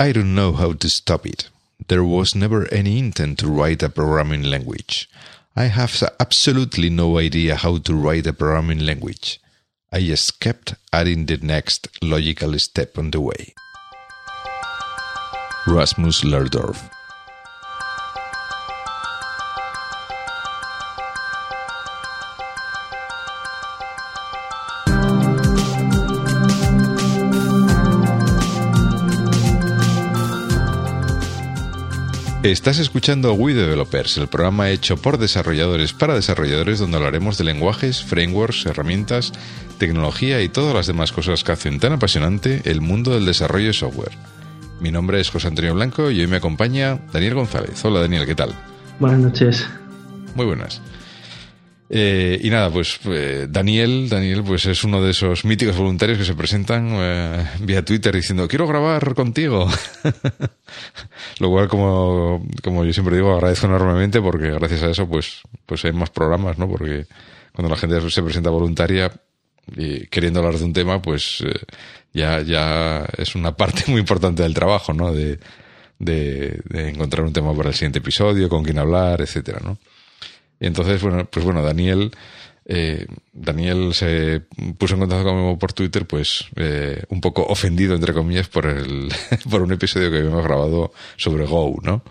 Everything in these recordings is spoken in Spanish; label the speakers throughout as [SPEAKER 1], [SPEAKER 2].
[SPEAKER 1] I don't know how to stop it. There was never any intent to write a programming language. I have absolutely no idea how to write a programming language. I just kept adding the next logical step on the way. Rasmus Lerdorf Estás escuchando We Developers, el programa hecho por desarrolladores para desarrolladores donde hablaremos de lenguajes, frameworks, herramientas, tecnología y todas las demás cosas que hacen tan apasionante el mundo del desarrollo de software. Mi nombre es José Antonio Blanco y hoy me acompaña Daniel González. Hola Daniel, ¿qué tal?
[SPEAKER 2] Buenas noches.
[SPEAKER 1] Muy buenas. Eh, y nada, pues eh, Daniel, Daniel, pues es uno de esos míticos voluntarios que se presentan eh, vía Twitter diciendo quiero grabar contigo. Lo cual, como, como yo siempre digo, agradezco enormemente porque gracias a eso, pues, pues hay más programas, ¿no? Porque cuando la gente se presenta voluntaria y queriendo hablar de un tema, pues ya, ya es una parte muy importante del trabajo, ¿no? De, de, de encontrar un tema para el siguiente episodio, con quién hablar, etcétera, ¿no? Y entonces, bueno, pues bueno, Daniel, eh, Daniel se puso en contacto conmigo por Twitter, pues eh, un poco ofendido, entre comillas, por, el, por un episodio que habíamos grabado sobre Go, ¿no?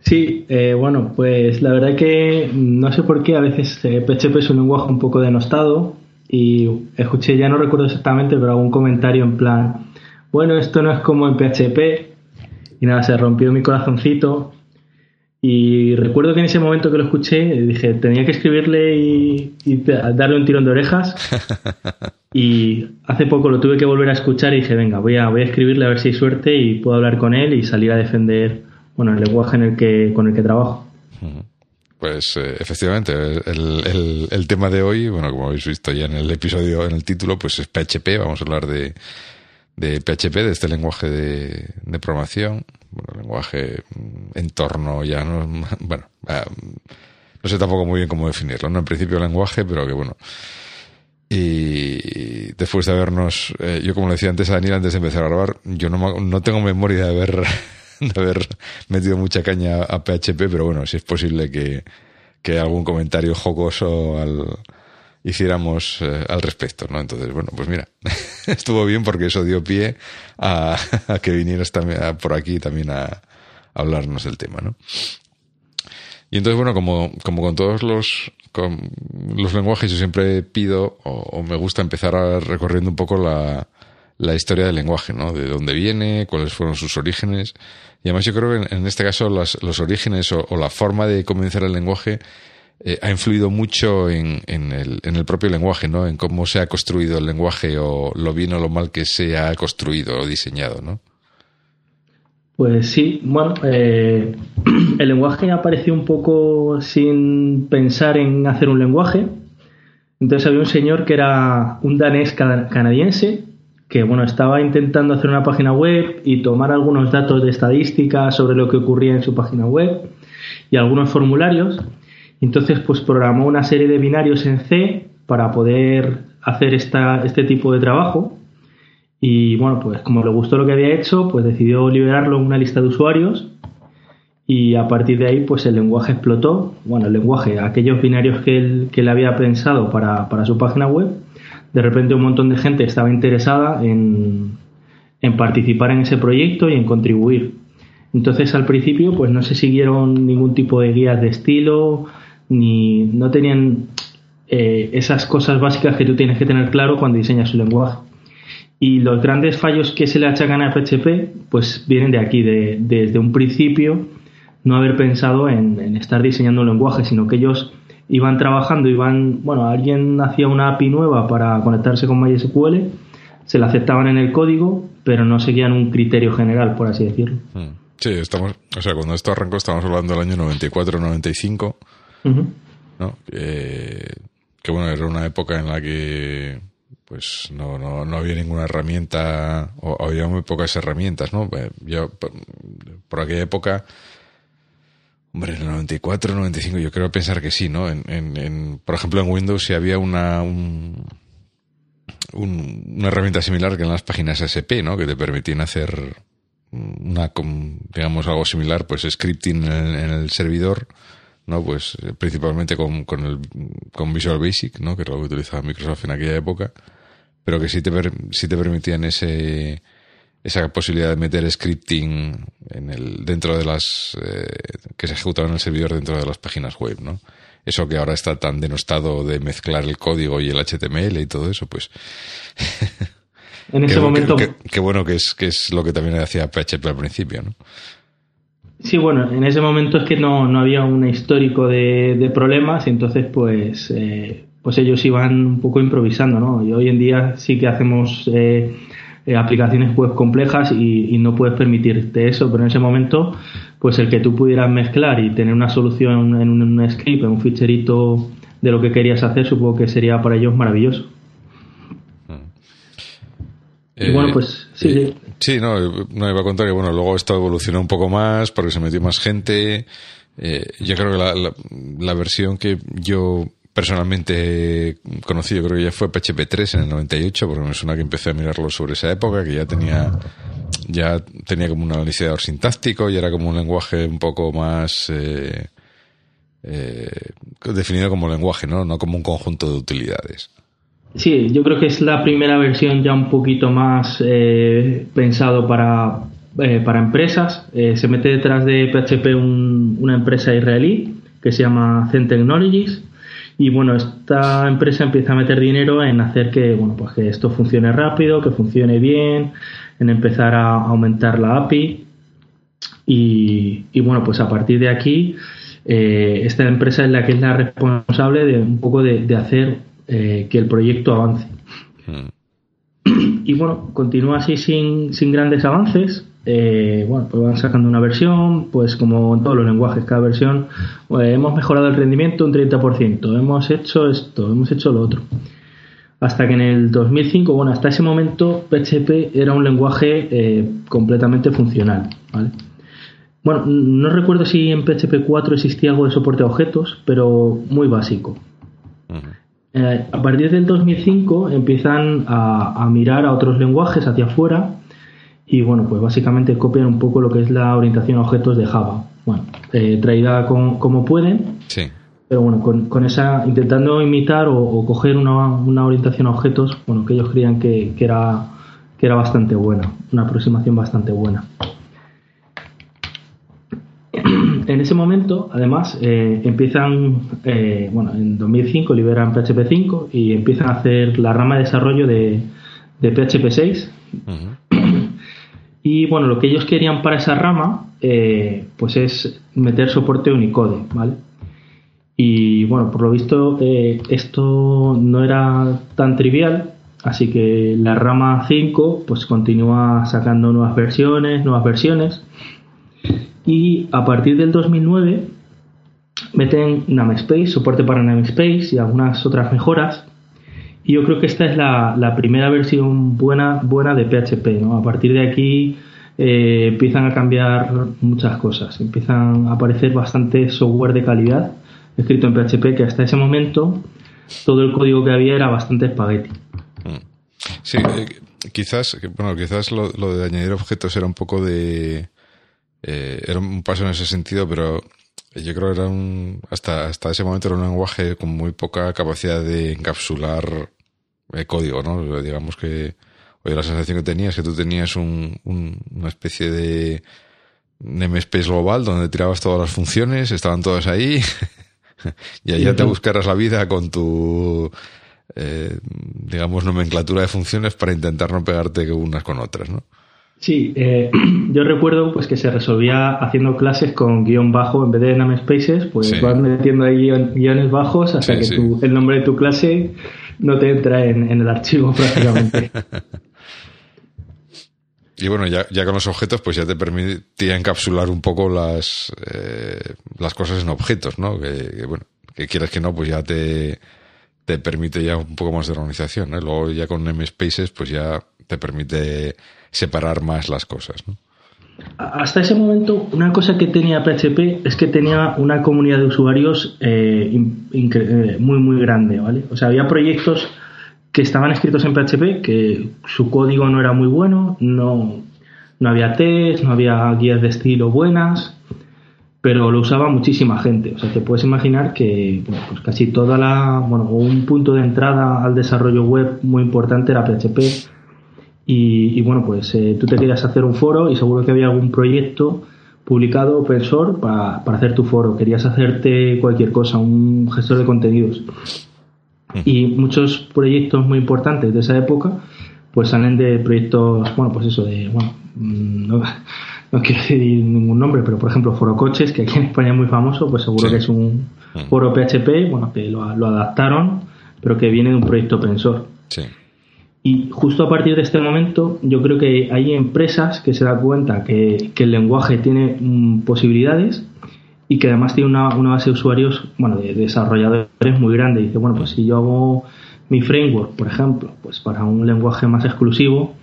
[SPEAKER 2] Sí, eh, bueno, pues la verdad que no sé por qué a veces PHP es un lenguaje un poco denostado y escuché, ya no recuerdo exactamente, pero algún comentario en plan, bueno, esto no es como en PHP y nada, se rompió mi corazoncito y recuerdo que en ese momento que lo escuché dije, tenía que escribirle y, darle un tirón de orejas. y hace poco lo tuve que volver a escuchar y dije, venga, voy a, voy a escribirle a ver si hay suerte y puedo hablar con él y salir a defender bueno, el lenguaje en el que, con el que trabajo.
[SPEAKER 1] Pues eh, efectivamente, el, el, tema de hoy, bueno, como habéis visto ya en el episodio, en el título, pues es PHP, vamos a hablar de, de PHP, de este lenguaje de, de programación bueno, lenguaje, mm, entorno, ya no, bueno, ah, no sé tampoco muy bien cómo definirlo, ¿no? En principio lenguaje, pero que bueno. Y después de habernos, eh, yo como le decía antes a Daniel, antes de empezar a grabar, yo no, no tengo memoria de haber, de haber metido mucha caña a PHP, pero bueno, si es posible que, que algún comentario jocoso al, hiciéramos eh, al respecto, ¿no? Entonces, bueno, pues mira, estuvo bien porque eso dio pie a, que vinieras también por aquí también a, hablarnos del tema, ¿no? Y entonces, bueno, como, como con todos los, los lenguajes, yo siempre pido o, me gusta empezar a recorriendo un poco la, historia del lenguaje, ¿no? De dónde viene, cuáles fueron sus orígenes. Y además yo creo que en, este caso los orígenes o, la forma de comenzar el lenguaje eh, ha influido mucho en, en, el, en el propio lenguaje, ¿no? En cómo se ha construido el lenguaje o lo bien o lo mal que se ha construido o diseñado, ¿no?
[SPEAKER 2] Pues sí, bueno, eh, el lenguaje apareció un poco sin pensar en hacer un lenguaje. Entonces había un señor que era un danés canadiense que bueno estaba intentando hacer una página web y tomar algunos datos de estadística sobre lo que ocurría en su página web y algunos formularios entonces, pues programó una serie de binarios en C para poder hacer esta, este tipo de trabajo. Y bueno, pues como le gustó lo que había hecho, pues decidió liberarlo en una lista de usuarios. Y a partir de ahí, pues el lenguaje explotó. Bueno, el lenguaje, aquellos binarios que él, que había pensado para, para su página web, de repente un montón de gente estaba interesada en, en participar en ese proyecto y en contribuir. Entonces al principio pues no se siguieron ningún tipo de guías de estilo, ni no tenían eh, esas cosas básicas que tú tienes que tener claro cuando diseñas un lenguaje. Y los grandes fallos que se le achacan a PHP, pues vienen de aquí, de, desde un principio no haber pensado en, estar diseñando un lenguaje, sino que ellos iban trabajando, iban, bueno, alguien hacía una API nueva para conectarse con MySQL, se la aceptaban en el código, pero no seguían un criterio general, por así decirlo.
[SPEAKER 1] Hmm. Sí, estamos, o sea, cuando esto arrancó estamos hablando del año 94-95 ¿no? que bueno, era una época en la que pues no, no, no había ninguna herramienta o había muy pocas herramientas, ¿no? Eh, yo por aquella época Hombre, en el 94, 95, yo creo pensar que sí, ¿no? En, en, por ejemplo, en Windows si había una, un, una herramienta similar que en las páginas SP, ¿no? Que te permitían hacer una, digamos, algo similar, pues scripting en el, servidor, ¿no? Pues principalmente con, con, el, con Visual Basic, ¿no? Que era lo que utilizaba Microsoft en aquella época, pero que sí te, sí te permitían ese, esa posibilidad de meter scripting en el, dentro de las, eh, que se ejecutaban en el servidor dentro de las páginas web, ¿no? Eso que ahora está tan denostado de mezclar el código y el HTML y todo eso, pues.
[SPEAKER 2] en ese momento.
[SPEAKER 1] Qué bueno que es, que es lo que también hacía PHP al principio, ¿no?
[SPEAKER 2] Sí, bueno, en ese momento es que no, no había un histórico de, de problemas y entonces pues, eh, pues ellos iban un poco improvisando, ¿no? Y hoy en día sí que hacemos eh, eh, aplicaciones web complejas y, no puedes permitirte eso, pero en ese momento, pues el que tú pudieras mezclar y tener una solución en un, script, en un ficherito de lo que querías hacer, supongo que sería para ellos maravilloso.
[SPEAKER 1] y bueno, pues sí, eh, sí. no, no iba a contar que bueno, luego esto evolucionó un poco más porque se metió más gente. Eh, yo creo que la, la, versión que yo personalmente conocido, creo que ya fue PHP 3 en el 98, porque me suena que empecé a mirarlo sobre esa época, que ya tenía ya tenía como un analizador sintáctico y era como un lenguaje un poco más eh, eh, definido como lenguaje, ¿no? No como un conjunto de utilidades.
[SPEAKER 2] Sí, yo creo que es la primera versión ya un poquito más eh, pensado para, para empresas. se mete detrás de PHP una empresa israelí que se llama Zen Technologies y bueno, esta empresa empieza a meter dinero en hacer que, bueno, pues que esto funcione rápido, que funcione bien, en empezar a aumentar la API. Y, bueno, pues a partir de aquí, eh, esta empresa es la que es la responsable de un poco de, hacer eh, que el proyecto avance. Hmm. Y bueno, continúa así sin, sin grandes avances eh, bueno, pues van sacando una versión, pues como en todos los lenguajes, cada versión, pues hemos mejorado el rendimiento un 30%, hemos hecho esto, hemos hecho lo otro. Hasta que en el 2005, bueno, hasta ese momento PHP era un lenguaje eh, completamente funcional, Bueno, no recuerdo si en PHP 4 existía algo de soporte a objetos, pero muy básico. Eh, a partir del 2005 empiezan a, a mirar a otros lenguajes hacia afuera y bueno, pues básicamente copian un poco lo que es la orientación a objetos de Java. Bueno, eh, traída como pueden.
[SPEAKER 1] Sí.
[SPEAKER 2] Pero bueno, con, esa, intentando imitar o, coger una, orientación a objetos, bueno, que ellos creían que, era, que era bastante buena, una aproximación bastante buena. En ese momento, además, eh, empiezan, eh, bueno, en 2005 liberan PHP 5 y empiezan a hacer la rama de desarrollo de, de PHP 6. Y bueno, lo que ellos querían para esa rama, eh, pues es meter soporte Unicode, ¿vale? Y bueno, por lo visto esto no era tan trivial, así que la rama 5 pues continúa sacando nuevas versiones, nuevas versiones. Y a partir del 2009 meten namespace, soporte para namespace y algunas otras mejoras y yo creo que esta es la, primera versión buena, buena de PHP. ¿no? A partir de aquí eh, empiezan a cambiar muchas cosas. Empiezan a aparecer bastante software de calidad escrito en PHP que hasta ese momento todo el código que había era bastante espagueti. Mm.
[SPEAKER 1] Sí, eh, quizás, bueno, quizás lo, de añadir objetos era un poco de... Eh, era un paso en ese sentido, pero yo creo que era un, hasta, hasta ese momento era un lenguaje con muy poca capacidad de encapsular el código, ¿no? Digamos que hoy la sensación que tenías es que tú tenías un, una especie de namespace global donde tirabas todas las funciones, estaban todas ahí, y allá te buscaras la vida con tu, eh, digamos, nomenclatura de funciones para intentar no pegarte unas con otras, ¿no?
[SPEAKER 2] Sí, eh, yo recuerdo pues que se resolvía haciendo clases con guion bajo en vez de namespaces, pues vas metiendo ahí guiones bajos hasta que el nombre de tu clase no te entra en, el archivo prácticamente.
[SPEAKER 1] Y bueno, ya, ya, con los objetos, pues ya te permitía encapsular un poco las, eh, las cosas en objetos, ¿no? Que, bueno, que quieras que no, pues ya te, te permite ya un poco más de organización, ¿no? Luego ya con namespaces, pues ya te permite separar más las cosas.
[SPEAKER 2] Hasta ese momento, una cosa que tenía PHP es que tenía una comunidad de usuarios eh, eh, muy, muy grande, ¿vale? O sea, había proyectos que estaban escritos en PHP, que su código no era muy bueno, no, no había test, no había guías de estilo buenas, pero lo usaba muchísima gente. O sea, te puedes imaginar que pues casi toda la, bueno, un punto de entrada al desarrollo web muy importante era PHP. Y, bueno, pues eh, tú te querías hacer un foro y seguro que había algún proyecto publicado open source para, para hacer tu foro. Querías hacerte cualquier cosa, un gestor de contenidos. Mm. Y muchos proyectos muy importantes de esa época pues salen de proyectos, bueno, pues eso, de, bueno, mm, no, quiero decir ningún nombre, pero por ejemplo Foro Coches, que aquí en España es muy famoso, pues seguro que es un mm. foro PHP, bueno, que lo, adaptaron, pero que viene de un proyecto open source. Sí. Y justo a partir de este momento, yo creo que hay empresas que se dan cuenta que, el lenguaje tiene mm, posibilidades y que además tiene una, una, base de usuarios, bueno, de desarrolladores muy grande. Y dice, bueno, pues si yo hago mi framework, por ejemplo, pues para un lenguaje más exclusivo,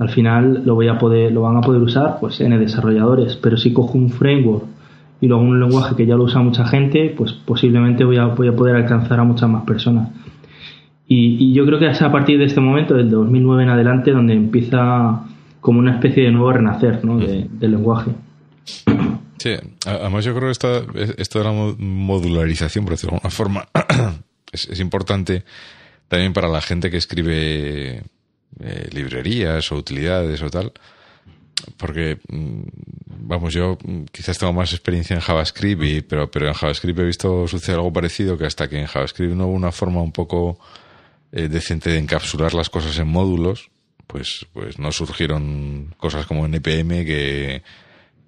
[SPEAKER 2] al final lo voy a poder, lo van a poder usar pues n desarrolladores, pero si cojo un framework y luego un lenguaje que ya lo usa mucha gente, pues posiblemente voy a, voy a poder alcanzar a muchas más personas. Y, yo creo que es a partir de este momento, del 2009 en adelante, donde empieza como una especie de nuevo renacer ¿no? del lenguaje.
[SPEAKER 1] Sí, además yo creo que esta, esto de la modularización, por decirlo de alguna forma, es, es importante también para la gente que escribe eh, librerías o utilidades o tal. Porque, mm, vamos, yo quizás tengo más experiencia en JavaScript, y, pero, pero en JavaScript he visto suceder algo parecido que hasta que en JavaScript no hubo una forma un poco eh, decente de encapsular las cosas en módulos, pues, pues no surgieron cosas como NPM que,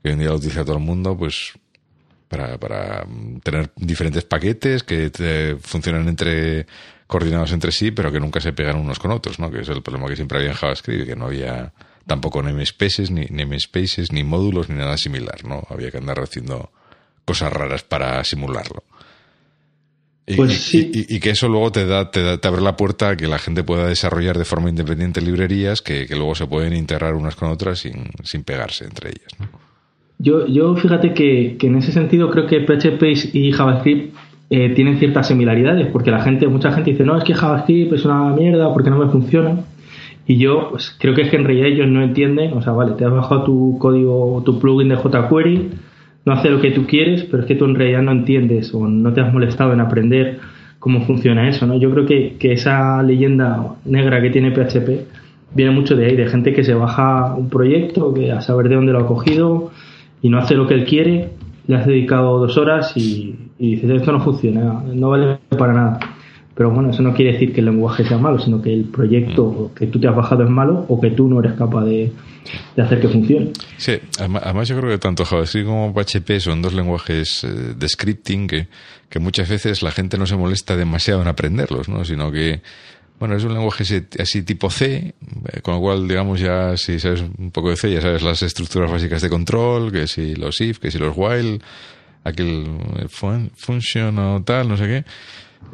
[SPEAKER 1] hoy en día lo utiliza todo el mundo, pues para, para tener diferentes paquetes que te funcionan entre coordinados entre sí, pero que nunca se pegan unos con otros, ¿no? Que es el problema que siempre había en JavaScript, que no había tampoco namespaces, ni namespaces, ni módulos, ni nada similar, ¿no? Había que andar haciendo cosas raras para simularlo. Y, pues y, que eso luego te da, te te abre la puerta a que la gente pueda desarrollar de forma independiente librerías que, luego se pueden integrar unas con otras sin, sin pegarse entre ellas. ¿no?
[SPEAKER 2] Yo, yo fíjate que, que, en ese sentido creo que PHP y JavaScript eh, tienen ciertas similaridades, porque la gente, mucha gente dice, no, es que JavaScript es una mierda porque no me funciona. Y yo pues, creo que es que en realidad ellos no entienden, o sea, vale, te has bajado tu código, tu plugin de jQuery, no hace lo que tú quieres, pero es que tú en realidad no entiendes o no te has molestado en aprender cómo funciona eso, ¿no? Yo creo que, que esa leyenda negra que tiene PHP viene mucho de ahí, de gente que se baja un proyecto, que a saber de dónde lo ha cogido y no hace lo que él quiere, le has dedicado dos horas y, y dices, esto no funciona, no vale para nada. Pero bueno, eso no quiere decir que el lenguaje sea malo, sino que el proyecto mm. que tú te has bajado es malo o que tú no eres capaz de, hacer que funcione.
[SPEAKER 1] Sí, además yo creo que tanto JavaScript como PHP son dos lenguajes eh, de scripting que, que muchas veces la gente no se molesta demasiado en aprenderlos, ¿no? Sino que, bueno, es un lenguaje así tipo C, eh, con lo cual, digamos, ya si sabes un poco de C, ya sabes las estructuras básicas de control, que si los if, que si los while, aquel function o tal, no sé qué.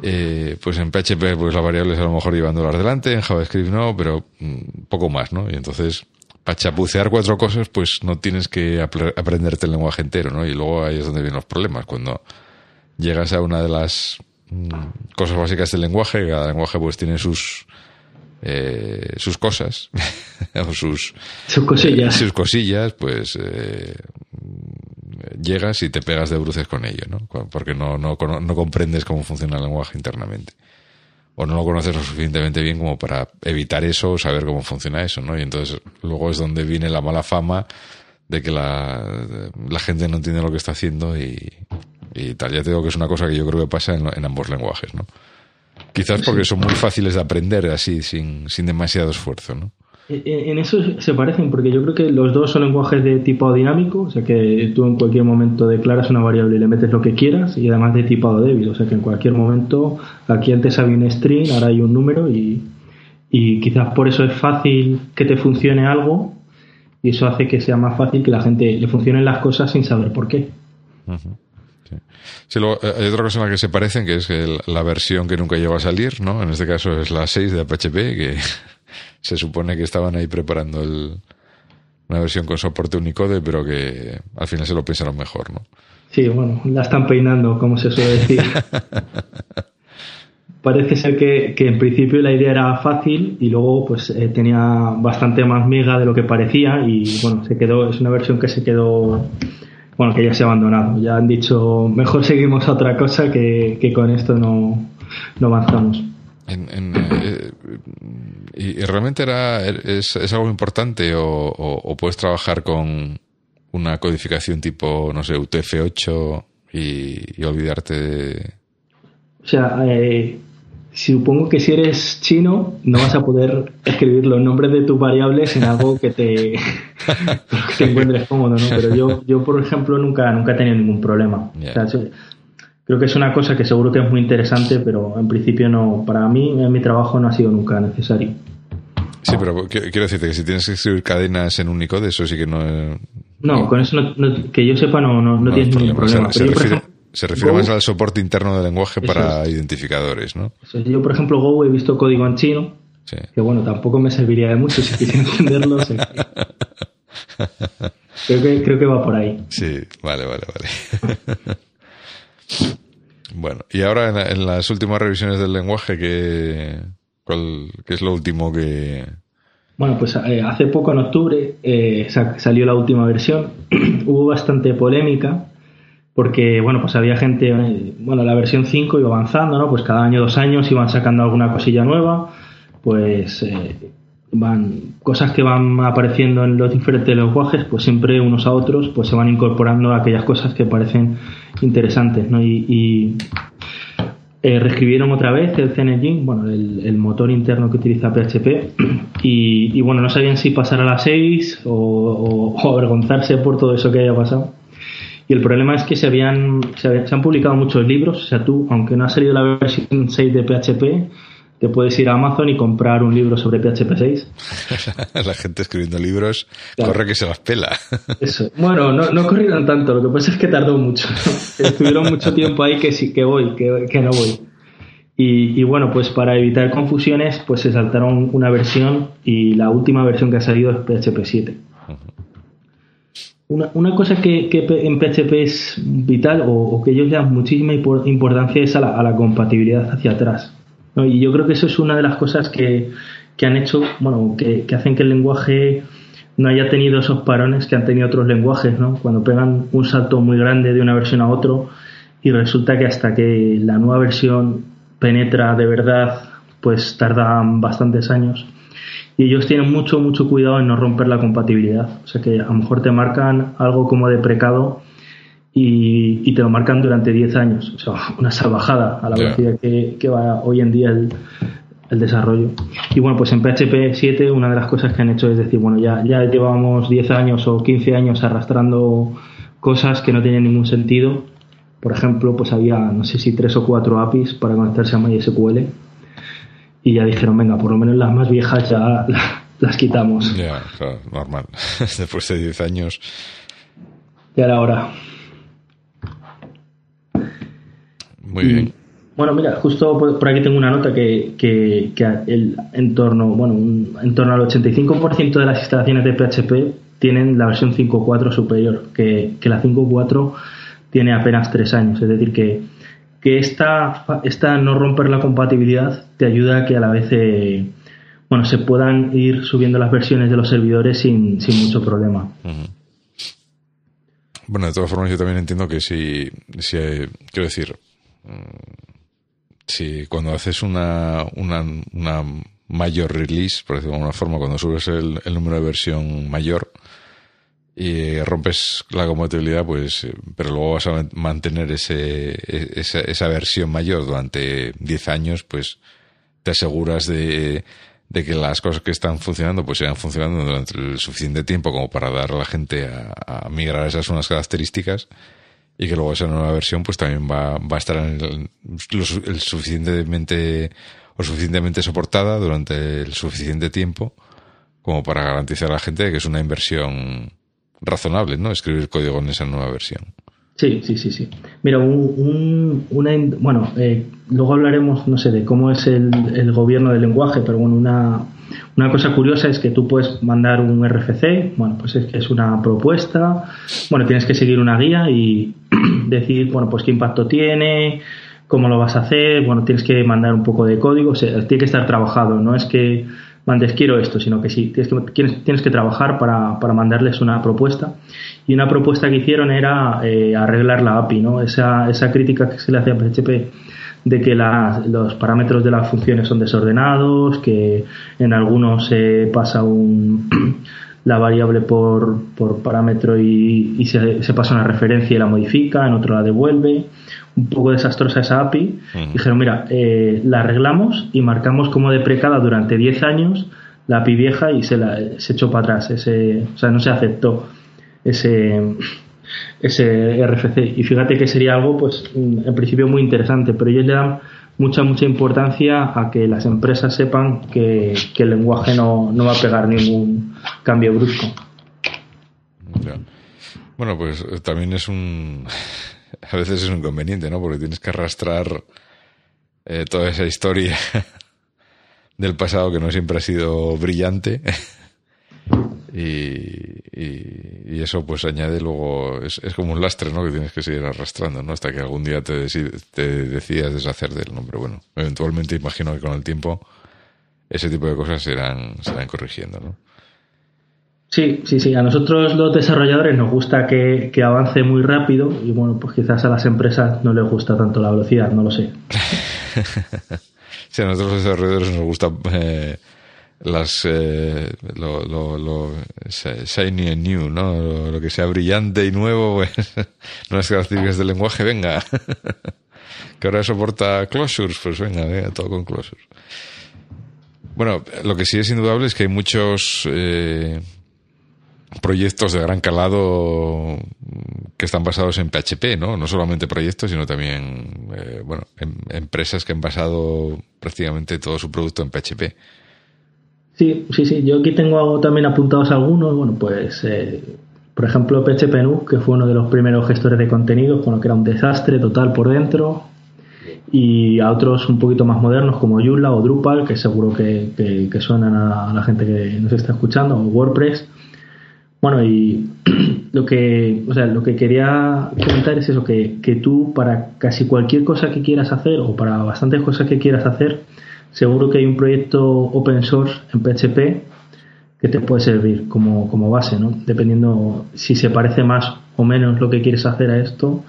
[SPEAKER 1] Eh, pues en PHP pues las variables a lo mejor llevándolas delante, en JavaScript no, pero mm, poco más, ¿no? Y entonces para chapucear cuatro cosas pues no tienes que aprenderte el lenguaje entero, ¿no? Y luego ahí es donde vienen los problemas, cuando llegas a una de las mm, cosas básicas del lenguaje, cada lenguaje pues tiene sus eh, sus cosas o sus
[SPEAKER 2] sus cosillas,
[SPEAKER 1] sus cosillas pues eh, llegas y te pegas de bruces con ello, ¿no? Porque no, no, no comprendes cómo funciona el lenguaje internamente. O no lo conoces lo suficientemente bien como para evitar eso o saber cómo funciona eso, ¿no? Y entonces luego es donde viene la mala fama de que la, gente no entiende lo que está haciendo y, y tal. Ya te digo que es una cosa que yo creo que pasa en, en ambos lenguajes, ¿no? Quizás porque son muy fáciles de aprender así, sin, sin demasiado esfuerzo, ¿no?
[SPEAKER 2] En eso se parecen, porque yo creo que los dos son lenguajes de tipo dinámico, o sea que tú en cualquier momento declaras una variable y le metes lo que quieras, y además de tipado débil, o sea que en cualquier momento aquí antes había un string, ahora hay un número, y, quizás por eso es fácil que te funcione algo, y eso hace que sea más fácil que la gente le funcionen las cosas sin saber por qué.
[SPEAKER 1] Sí. luego, eh, hay otra cosa en la que se parecen, que es la versión que nunca llegó a salir, ¿no? En este caso es la 6 de PHP, que se supone que estaban ahí preparando una versión con soporte Unicode, pero que al final se lo pensaron mejor, ¿no?
[SPEAKER 2] Sí, bueno, la están peinando, como se suele decir. parece ser que, que, en principio la idea era fácil y luego pues eh, tenía bastante más miga de lo que parecía y bueno, se quedó, es una versión que se quedó, bueno, que ya se ha abandonado. Ya han dicho, mejor seguimos a otra cosa que, que con esto no, no avanzamos.
[SPEAKER 1] En, eh, y, realmente era es, es algo importante o, o, puedes trabajar con una codificación tipo, no sé, UTF-8 y, y, olvidarte de...
[SPEAKER 2] O sea, eh, supongo que si eres chino no vas a poder escribir los nombres de tus variables en algo que te, que te encuentres cómodo, ¿no? Pero yo, yo por ejemplo, nunca, nunca he tenido ningún problema. O sea, creo que es una cosa que seguro que es muy interesante, pero en principio no, para mí en mi trabajo no ha sido nunca necesario.
[SPEAKER 1] Sí, pero quiero decirte que si tienes que escribir cadenas en Unicode, eso sí que no.
[SPEAKER 2] No, con eso que yo sepa no, no, tienes ningún problema.
[SPEAKER 1] Se, refiere, más al soporte interno del lenguaje para identificadores, ¿no?
[SPEAKER 2] Yo, por ejemplo, Go he visto código en chino, que bueno, tampoco me serviría de mucho si quisiera entenderlo. creo, que, creo que va por ahí.
[SPEAKER 1] Sí, vale, vale, vale. bueno, y ahora en, las últimas revisiones del lenguaje, ¿qué, cuál, ¿qué es lo último que,
[SPEAKER 2] bueno, pues eh, hace poco, en octubre, eh, salió la última versión. Hubo bastante polémica porque, bueno, pues había gente, eh, bueno, la versión 5 iba avanzando, ¿no? Pues cada año, dos años iban sacando alguna cosilla nueva, pues van cosas que van apareciendo en los diferentes lenguajes, pues siempre unos a otros, pues se van incorporando aquellas cosas que parecen interesantes, ¿no? y eh, reescribieron otra vez el CNG, bueno, el, motor interno que utiliza PHP, y, bueno, no sabían si pasar a la 6 o, avergonzarse por todo eso que haya pasado. Y el problema es que se habían, se, han publicado muchos libros, o sea, tú, aunque no ha salido la versión 6 de PHP, te puedes ir a Amazon y comprar un libro sobre PHP 6.
[SPEAKER 1] la gente escribiendo libros corre que se las pela.
[SPEAKER 2] Eso. Bueno, no, no corrieron tanto, lo que pasa es que tardó mucho. Estuvieron mucho tiempo ahí que sí, que voy, que, que no voy. Y, y, bueno, pues para evitar confusiones, pues se saltaron una versión y la última versión que ha salido es PHP 7. Una, una cosa que, que, en PHP es vital o, o, que ellos le dan muchísima importancia es a la, a la compatibilidad hacia atrás. Y yo creo que eso es una de las cosas que, han hecho, bueno, que, hacen que el lenguaje no haya tenido esos parones que han tenido otros lenguajes, ¿no? Cuando pegan un salto muy grande de una versión a otro y resulta que hasta que la nueva versión penetra de verdad, pues tardan bastantes años. Y ellos tienen mucho, mucho cuidado en no romper la compatibilidad. O sea que a lo mejor te marcan algo como de precado y, te lo marcan durante 10 años. O sea, una salvajada a la velocidad que, va hoy en día el, desarrollo. Y bueno, pues en PHP 7 una de las cosas que han hecho es decir, bueno, ya, ya llevamos 10 años o 15 años arrastrando cosas que no tienen ningún sentido. Por ejemplo, pues había, no sé si tres o cuatro APIs para conectarse a MySQL. Y ya dijeron, venga, por lo menos las más viejas ya las quitamos.
[SPEAKER 1] Ya, normal. Después de 10 años.
[SPEAKER 2] Ya era hora.
[SPEAKER 1] Muy bien.
[SPEAKER 2] Bueno, mira, justo por, aquí tengo una nota que, que, el entorno, bueno, en torno al 85% de las instalaciones de PHP tienen la versión 5.4 superior, que, la 5.4 tiene apenas tres años. Es decir, que, que esta, esta no romper la compatibilidad te ayuda a que a la vez eh, bueno, se puedan ir subiendo las versiones de los servidores sin, sin mucho problema.
[SPEAKER 1] Bueno, de todas formas, yo también entiendo que si, si quiero decir, si cuando haces una, una, mayor release, por decirlo de alguna forma, cuando subes el, número de versión mayor y rompes la compatibilidad, pues, pero luego vas a mantener ese, esa, esa versión mayor durante 10 años, pues te aseguras de, de que las cosas que están funcionando pues sigan funcionando durante el suficiente tiempo como para dar a la gente a, a migrar esas unas características y que luego esa nueva versión pues también va, va a estar el, el suficientemente o suficientemente soportada durante el suficiente tiempo como para garantizar a la gente que es una inversión razonable, ¿no? Escribir código en esa nueva versión.
[SPEAKER 2] Sí, sí, sí, sí. Mira, un, una, bueno, eh, luego hablaremos, no sé, de cómo es el, el gobierno del lenguaje, pero bueno, una, una cosa curiosa es que tú puedes mandar un RFC, bueno, pues es que es una propuesta, bueno, tienes que seguir una guía y decir, bueno, pues qué impacto tiene, cómo lo vas a hacer, bueno, tienes que mandar un poco de código, tiene que estar trabajado, no es que mandes quiero esto, sino que sí, tienes que, tienes, que trabajar para, para, mandarles una propuesta. Y una propuesta que hicieron era eh, arreglar la API, ¿no? Esa, esa crítica que se le hace a PHP de que los parámetros de las funciones son desordenados, que en algunos se pasa un, la variable por, por parámetro y, y se, se, pasa una referencia y la modifica, en otro la devuelve un poco desastrosa esa API. Dijeron, mira, eh, la arreglamos y marcamos como deprecada durante 10 años la API vieja y se, la, se echó para atrás. Ese, o sea, no se aceptó ese, ese RFC. Y fíjate que sería algo, pues, en principio muy interesante, pero ellos le dan mucha, mucha importancia a que las empresas sepan que, el lenguaje no, no va a pegar ningún cambio brusco.
[SPEAKER 1] Bueno, pues eh, también es un a veces es un inconveniente, ¿no? Porque tienes que arrastrar eh, toda esa historia del pasado que no siempre ha sido brillante. y, y, eso pues añade luego, es, es, como un lastre, ¿no? Que tienes que seguir arrastrando, ¿no? Hasta que algún día te, te decidas deshacer del nombre. Bueno, eventualmente imagino que con el tiempo ese tipo de cosas se irán, se irán corrigiendo, ¿no?
[SPEAKER 2] Sí, sí, sí. A nosotros los desarrolladores nos gusta que, avance muy rápido y bueno, pues quizás a las empresas no les gusta tanto la velocidad, no lo sé.
[SPEAKER 1] sí, a nosotros los desarrolladores nos gusta eh, las eh, lo, lo, lo, shiny and new, ¿no? Lo, que sea brillante y nuevo, pues no características del lenguaje, venga. que ahora soporta closures, pues venga, venga, todo con closures. Bueno, lo que sí es indudable es que hay muchos eh, proyectos de gran calado que están basados en PHP, ¿no? No solamente proyectos, sino también, eh, bueno, em, empresas que han basado prácticamente todo su producto en PHP.
[SPEAKER 2] Sí, sí, sí. Yo aquí tengo también apuntados algunos. Bueno, pues, eh, por ejemplo, PHP que fue uno de los primeros gestores de contenidos, bueno, que era un desastre total por dentro. Y a otros un poquito más modernos como Joomla o Drupal, que seguro que, que suenan a la gente que nos está escuchando, o WordPress bueno, y lo que, o sea, lo que quería comentar es eso, que, que tú para casi cualquier cosa que quieras hacer o para bastantes cosas que quieras hacer, seguro que hay un proyecto open source en PHP que te puede servir como, como base, ¿no? Dependiendo si se parece más o menos lo que quieres hacer a esto,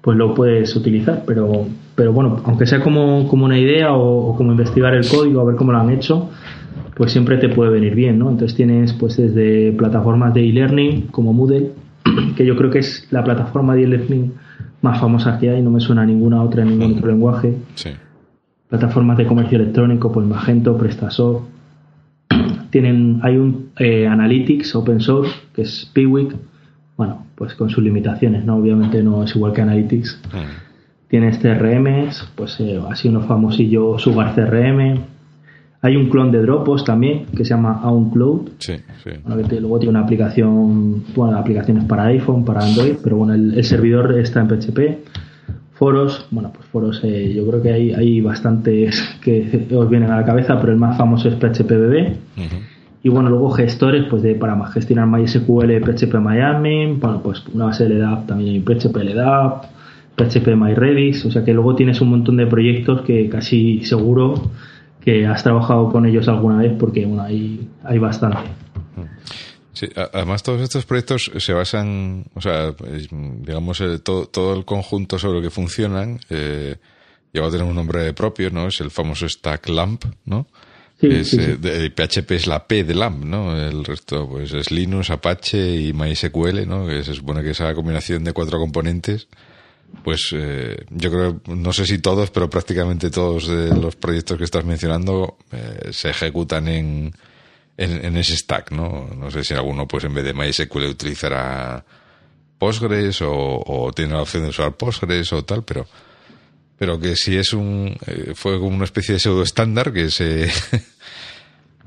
[SPEAKER 2] pues lo puedes utilizar. Pero, pero bueno, aunque sea como, como una idea o, o, como investigar el código, a ver cómo lo han hecho, pues siempre te puede venir bien, ¿no? Entonces tienes pues desde plataformas de e-learning como Moodle, que yo creo que es la plataforma de e-learning más famosa que hay, no me suena a ninguna otra en ningún otro lenguaje. Sí. Plataformas de comercio electrónico, pues Magento, PrestaShop. Tienen, hay un eh, Analytics open source, que es Piwik, bueno, pues con sus limitaciones, ¿no? Obviamente no es igual que Analytics. Tienes CRMs, pues eh, así uno famosillo Sugar CRM, hay un clon de Dropbox también que se llama OwnCloud. Sí, sí. que luego tiene una aplicación, bueno, aplicaciones para iPhone, para Android, pero bueno, el, servidor está en PHP. Foros, bueno, pues foros, eh, yo creo que hay, hay bastantes que os vienen a la cabeza, pero el más famoso es PHPBB. Y bueno, luego gestores, pues de para gestionar MySQL, PHP Miami, bueno, pues una base de LDAP también hay PHP LDAP, PHP MyRedis, o sea que luego tienes un montón de proyectos que casi seguro que has trabajado con ellos alguna vez porque bueno, hay, hay bastante.
[SPEAKER 1] Sí, además todos estos proyectos se basan, o sea, digamos, eh, todo, todo el conjunto sobre el que funcionan eh, lleva a tener un nombre propio, ¿no? Es el famoso Stack LAMP, ¿no? Sí, es, eh, PHP es la P de LAMP, ¿no? El resto, pues, es Linux, Apache y MySQL, ¿no? Que se supone que esa combinación de cuatro componentes pues eh, yo creo, no sé si todos, pero prácticamente todos de los proyectos que estás mencionando eh, se ejecutan en, en, ese stack, ¿no? No sé si alguno, pues en vez de MySQL utilizará Postgres o, tiene la opción de usar Postgres o tal, pero pero que si es un eh, fue como una especie de pseudo estándar que se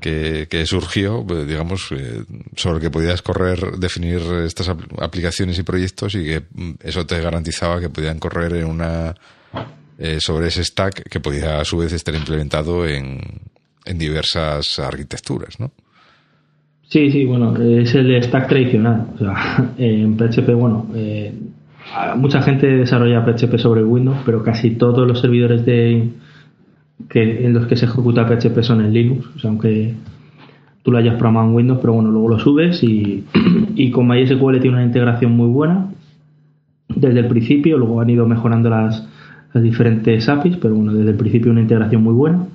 [SPEAKER 1] que, surgió, pues, digamos, eh, sobre el que podías correr, definir estas aplicaciones y proyectos y que mm, eso te garantizaba que podían correr en una eh, sobre ese stack que podía a su vez estar implementado en, en diversas arquitecturas, ¿no?
[SPEAKER 2] Sí, sí, bueno, es el stack tradicional. O sea, en PHP, bueno, eh, mucha gente desarrolla PHP sobre Windows, pero casi todos los servidores de que en los que se ejecuta PHP son en Linux, o sea, aunque tú lo hayas programado en Windows, pero bueno, luego lo subes y, y con MySQL tiene una integración muy buena desde el principio, luego han ido mejorando las, las diferentes APIs, pero bueno, desde el principio una integración muy buena.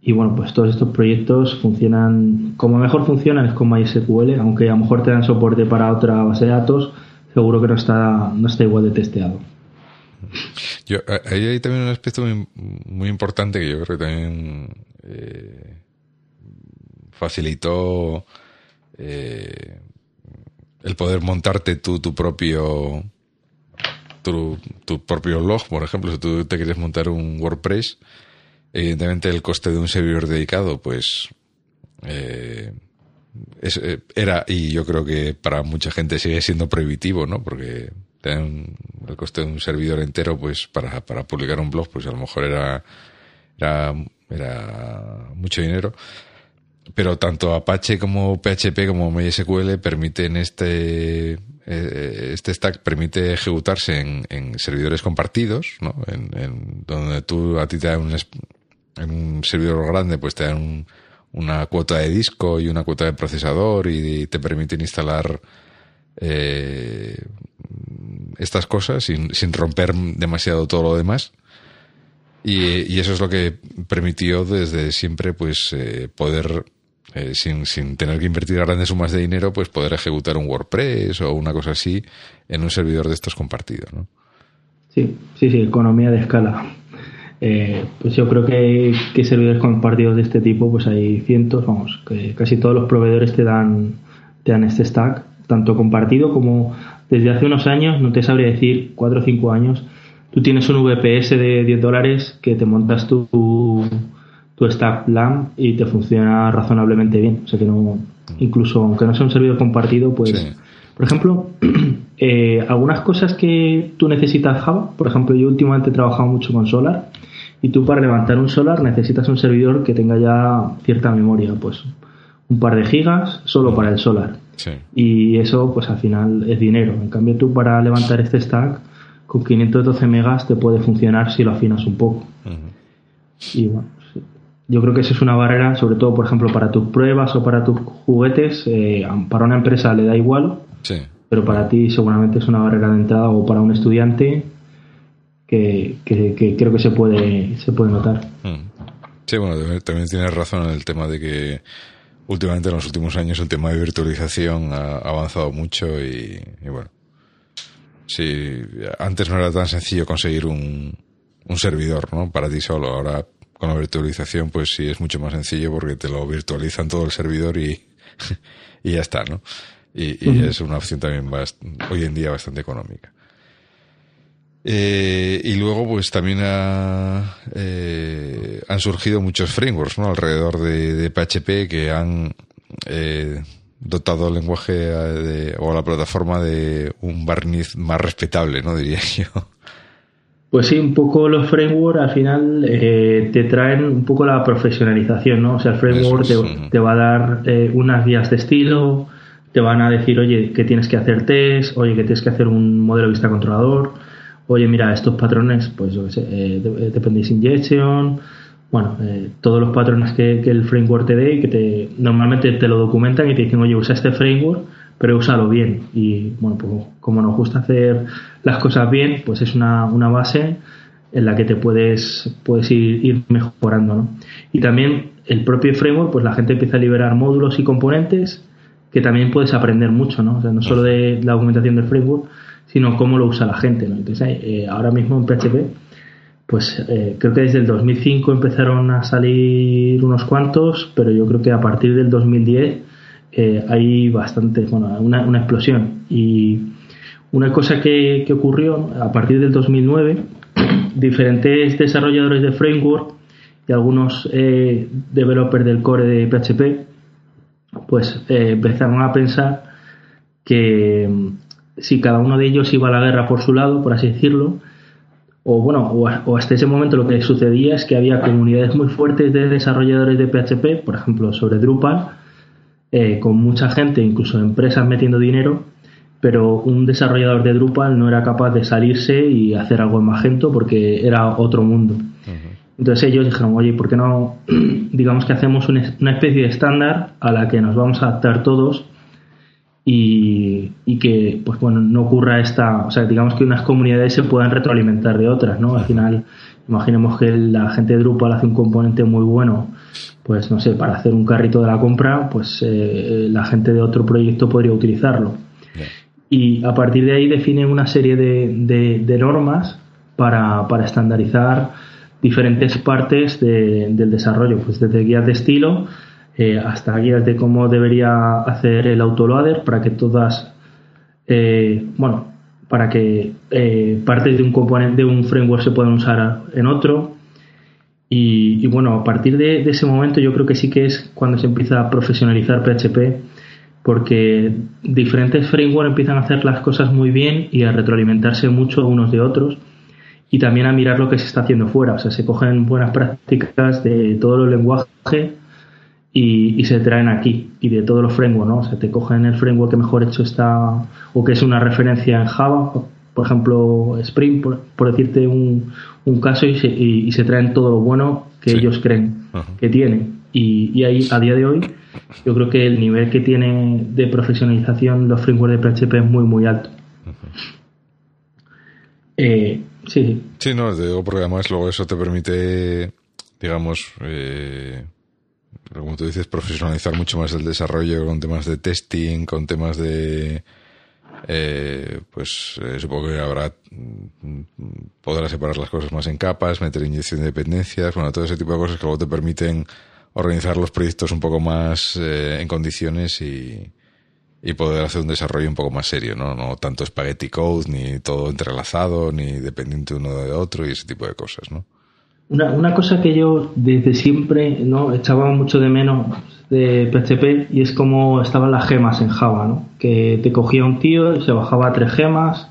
[SPEAKER 2] Y bueno, pues todos estos proyectos funcionan, como mejor funcionan es con MySQL, aunque a lo mejor te dan soporte para otra base de datos, seguro que no está, no está igual de testeado.
[SPEAKER 1] Yo, ahí hay también un aspecto muy, importante que yo creo que también eh, facilitó eh, el poder montarte tú tu propio tu, tu, propio log, por ejemplo, si tú te quieres montar un WordPress, evidentemente el coste de un servidor dedicado, pues eh, eh, era, y yo creo que para mucha gente sigue siendo prohibitivo, ¿no? Porque el coste de un servidor entero, pues para, para publicar un blog, pues a lo mejor era, era, mucho dinero. Pero tanto Apache como PHP como MySQL permiten este, eh, este stack permite ejecutarse en, servidores compartidos, ¿no? En, en, donde tú a ti te dan un, en un servidor grande, pues te dan un, una cuota de disco y una cuota de procesador y te permiten instalar eh, estas cosas sin, sin, romper demasiado todo lo demás. Y, eso es lo que permitió desde siempre pues eh, poder eh, sin, sin tener que invertir grandes sumas de dinero pues poder ejecutar un WordPress o una cosa así en un servidor de estos compartidos ¿no?
[SPEAKER 2] sí sí sí economía de escala eh, pues yo creo que, que, servidores compartidos de este tipo, pues hay cientos, vamos, que casi todos los proveedores te dan, te dan este stack, tanto compartido como desde hace unos años, no te sabría decir, 4 o 5 años, tú tienes un VPS de 10 dólares que te montas tu, tu stack LAMP y te funciona razonablemente bien. O sea que no, incluso aunque no sea un servidor compartido, pues, por ejemplo, eh, algunas cosas que tú necesitas Java, por ejemplo, yo últimamente he trabajado mucho con Solar. Y tú para levantar un Solar necesitas un servidor que tenga ya cierta memoria, pues un par de gigas solo para el Solar. Y eso pues al final es dinero. En cambio tú para levantar este stack con 512 megas te puede funcionar si lo afinas un poco. Y bueno, yo creo que esa es una barrera, sobre todo por ejemplo para tus pruebas o para tus juguetes, eh, para una empresa le da igual, pero para ti seguramente es una barrera de entrada o para un estudiante que, creo que se puede, se puede notar. Mm.
[SPEAKER 1] Sí, bueno, también tienes razón en el tema de que últimamente en los últimos años el tema de virtualización ha avanzado mucho y, bueno, sí, antes no era tan sencillo conseguir un, un servidor, ¿no? Para ti solo. Ahora con la virtualización pues sí es mucho más sencillo porque te lo virtualizan todo el servidor y, y ya está, ¿no? Y, es una opción también hoy en día bastante económica. Eh, y luego, pues también eh, han surgido muchos frameworks ¿no? alrededor de, PHP que han eh, dotado el lenguaje o la plataforma de un barniz más respetable, ¿no? Diría yo.
[SPEAKER 2] Pues sí, un poco los frameworks al final te traen un poco la profesionalización, ¿no? O sea, el framework te, va a dar unas guías de estilo, te van a decir, oye, que tienes que hacer test, oye, que tienes que hacer un modelo de vista controlador, oye, mira, estos patrones, pues yo qué sé, eh, eh dependency injection, bueno, eh, todos los patrones que, el framework te dé y que te, normalmente te lo documentan y te dicen, oye, usa este framework, pero úsalo bien. Y bueno, pues como nos gusta hacer las cosas bien, pues es una, una base en la que te puedes, puedes ir, ir, mejorando, ¿no? Y también el propio framework, pues la gente empieza a liberar módulos y componentes que también puedes aprender mucho, ¿no? O sea, no solo de la documentación del framework, sino cómo lo usa la gente. ¿no? Entonces, eh, ahora mismo en PHP, pues eh, creo que desde el 2005 empezaron a salir unos cuantos, pero yo creo que a partir del 2010 eh, hay bastante, bueno, una, una, explosión. Y una cosa que, que ocurrió a partir del 2009, diferentes desarrolladores de framework y algunos developers del core de PHP, pues empezaron a pensar que si cada uno de ellos iba a la guerra por su lado, por así decirlo, o bueno, o, hasta ese momento lo que sucedía es que había comunidades muy fuertes de desarrolladores de PHP, por ejemplo, sobre Drupal, eh, con mucha gente, incluso empresas metiendo dinero, pero un desarrollador de Drupal no era capaz de salirse y hacer algo en Magento porque era otro mundo. Entonces ellos dijeron, oye, ¿por qué no, digamos que hacemos una, especie de estándar a la que nos vamos a adaptar todos y, que, pues bueno, no ocurra esta, o sea, digamos que unas comunidades se puedan retroalimentar de otras, ¿no? Al final, imaginemos que la gente de Drupal hace un componente muy bueno, pues no sé, para hacer un carrito de la compra, pues eh, la gente de otro proyecto podría utilizarlo. Y a partir de ahí definen una serie de, normas para, para estandarizar diferentes partes del desarrollo, pues desde guías de estilo eh, hasta guías de cómo debería hacer el autoloader para que todas, eh, bueno, para que eh, partes de un componente de un framework se puedan usar en otro. Y, bueno, a partir de, ese momento yo creo que sí que es cuando se empieza a profesionalizar PHP, porque diferentes frameworks empiezan a hacer las cosas muy bien y a retroalimentarse mucho unos de otros y también a mirar lo que se está haciendo fuera. O sea, se cogen buenas prácticas de todos los lenguajes y, se traen aquí y de todos los frameworks, ¿no? O sea, te cogen el framework que mejor hecho está o que es una referencia en Java, por ejemplo, Spring, por, decirte un, un, caso, y se, y, se, traen todo lo bueno que ellos creen que tienen. Y, y, ahí, a día de hoy, yo creo que el nivel que tiene de profesionalización los frameworks de PHP es muy, muy alto. eh, Sí.
[SPEAKER 1] Sí, no, digo porque además luego eso te permite, digamos, eh, como tú dices, profesionalizar mucho más el desarrollo con temas de testing, con temas de... Eh, pues eh, supongo que habrá mm, podrá separar las cosas más en capas, meter inyección de dependencias, bueno, todo ese tipo de cosas que luego te permiten organizar los proyectos un poco más en condiciones y, y poder hacer un desarrollo un poco más serio, ¿no? No tanto spaghetti code, ni todo entrelazado, ni dependiente uno de otro y ese tipo de cosas, ¿no?
[SPEAKER 2] Una, una cosa que yo desde siempre no echaba mucho de menos de PHP y es como estaban las gemas en Java, ¿no? Que te cogía un tío, se bajaba tres gemas,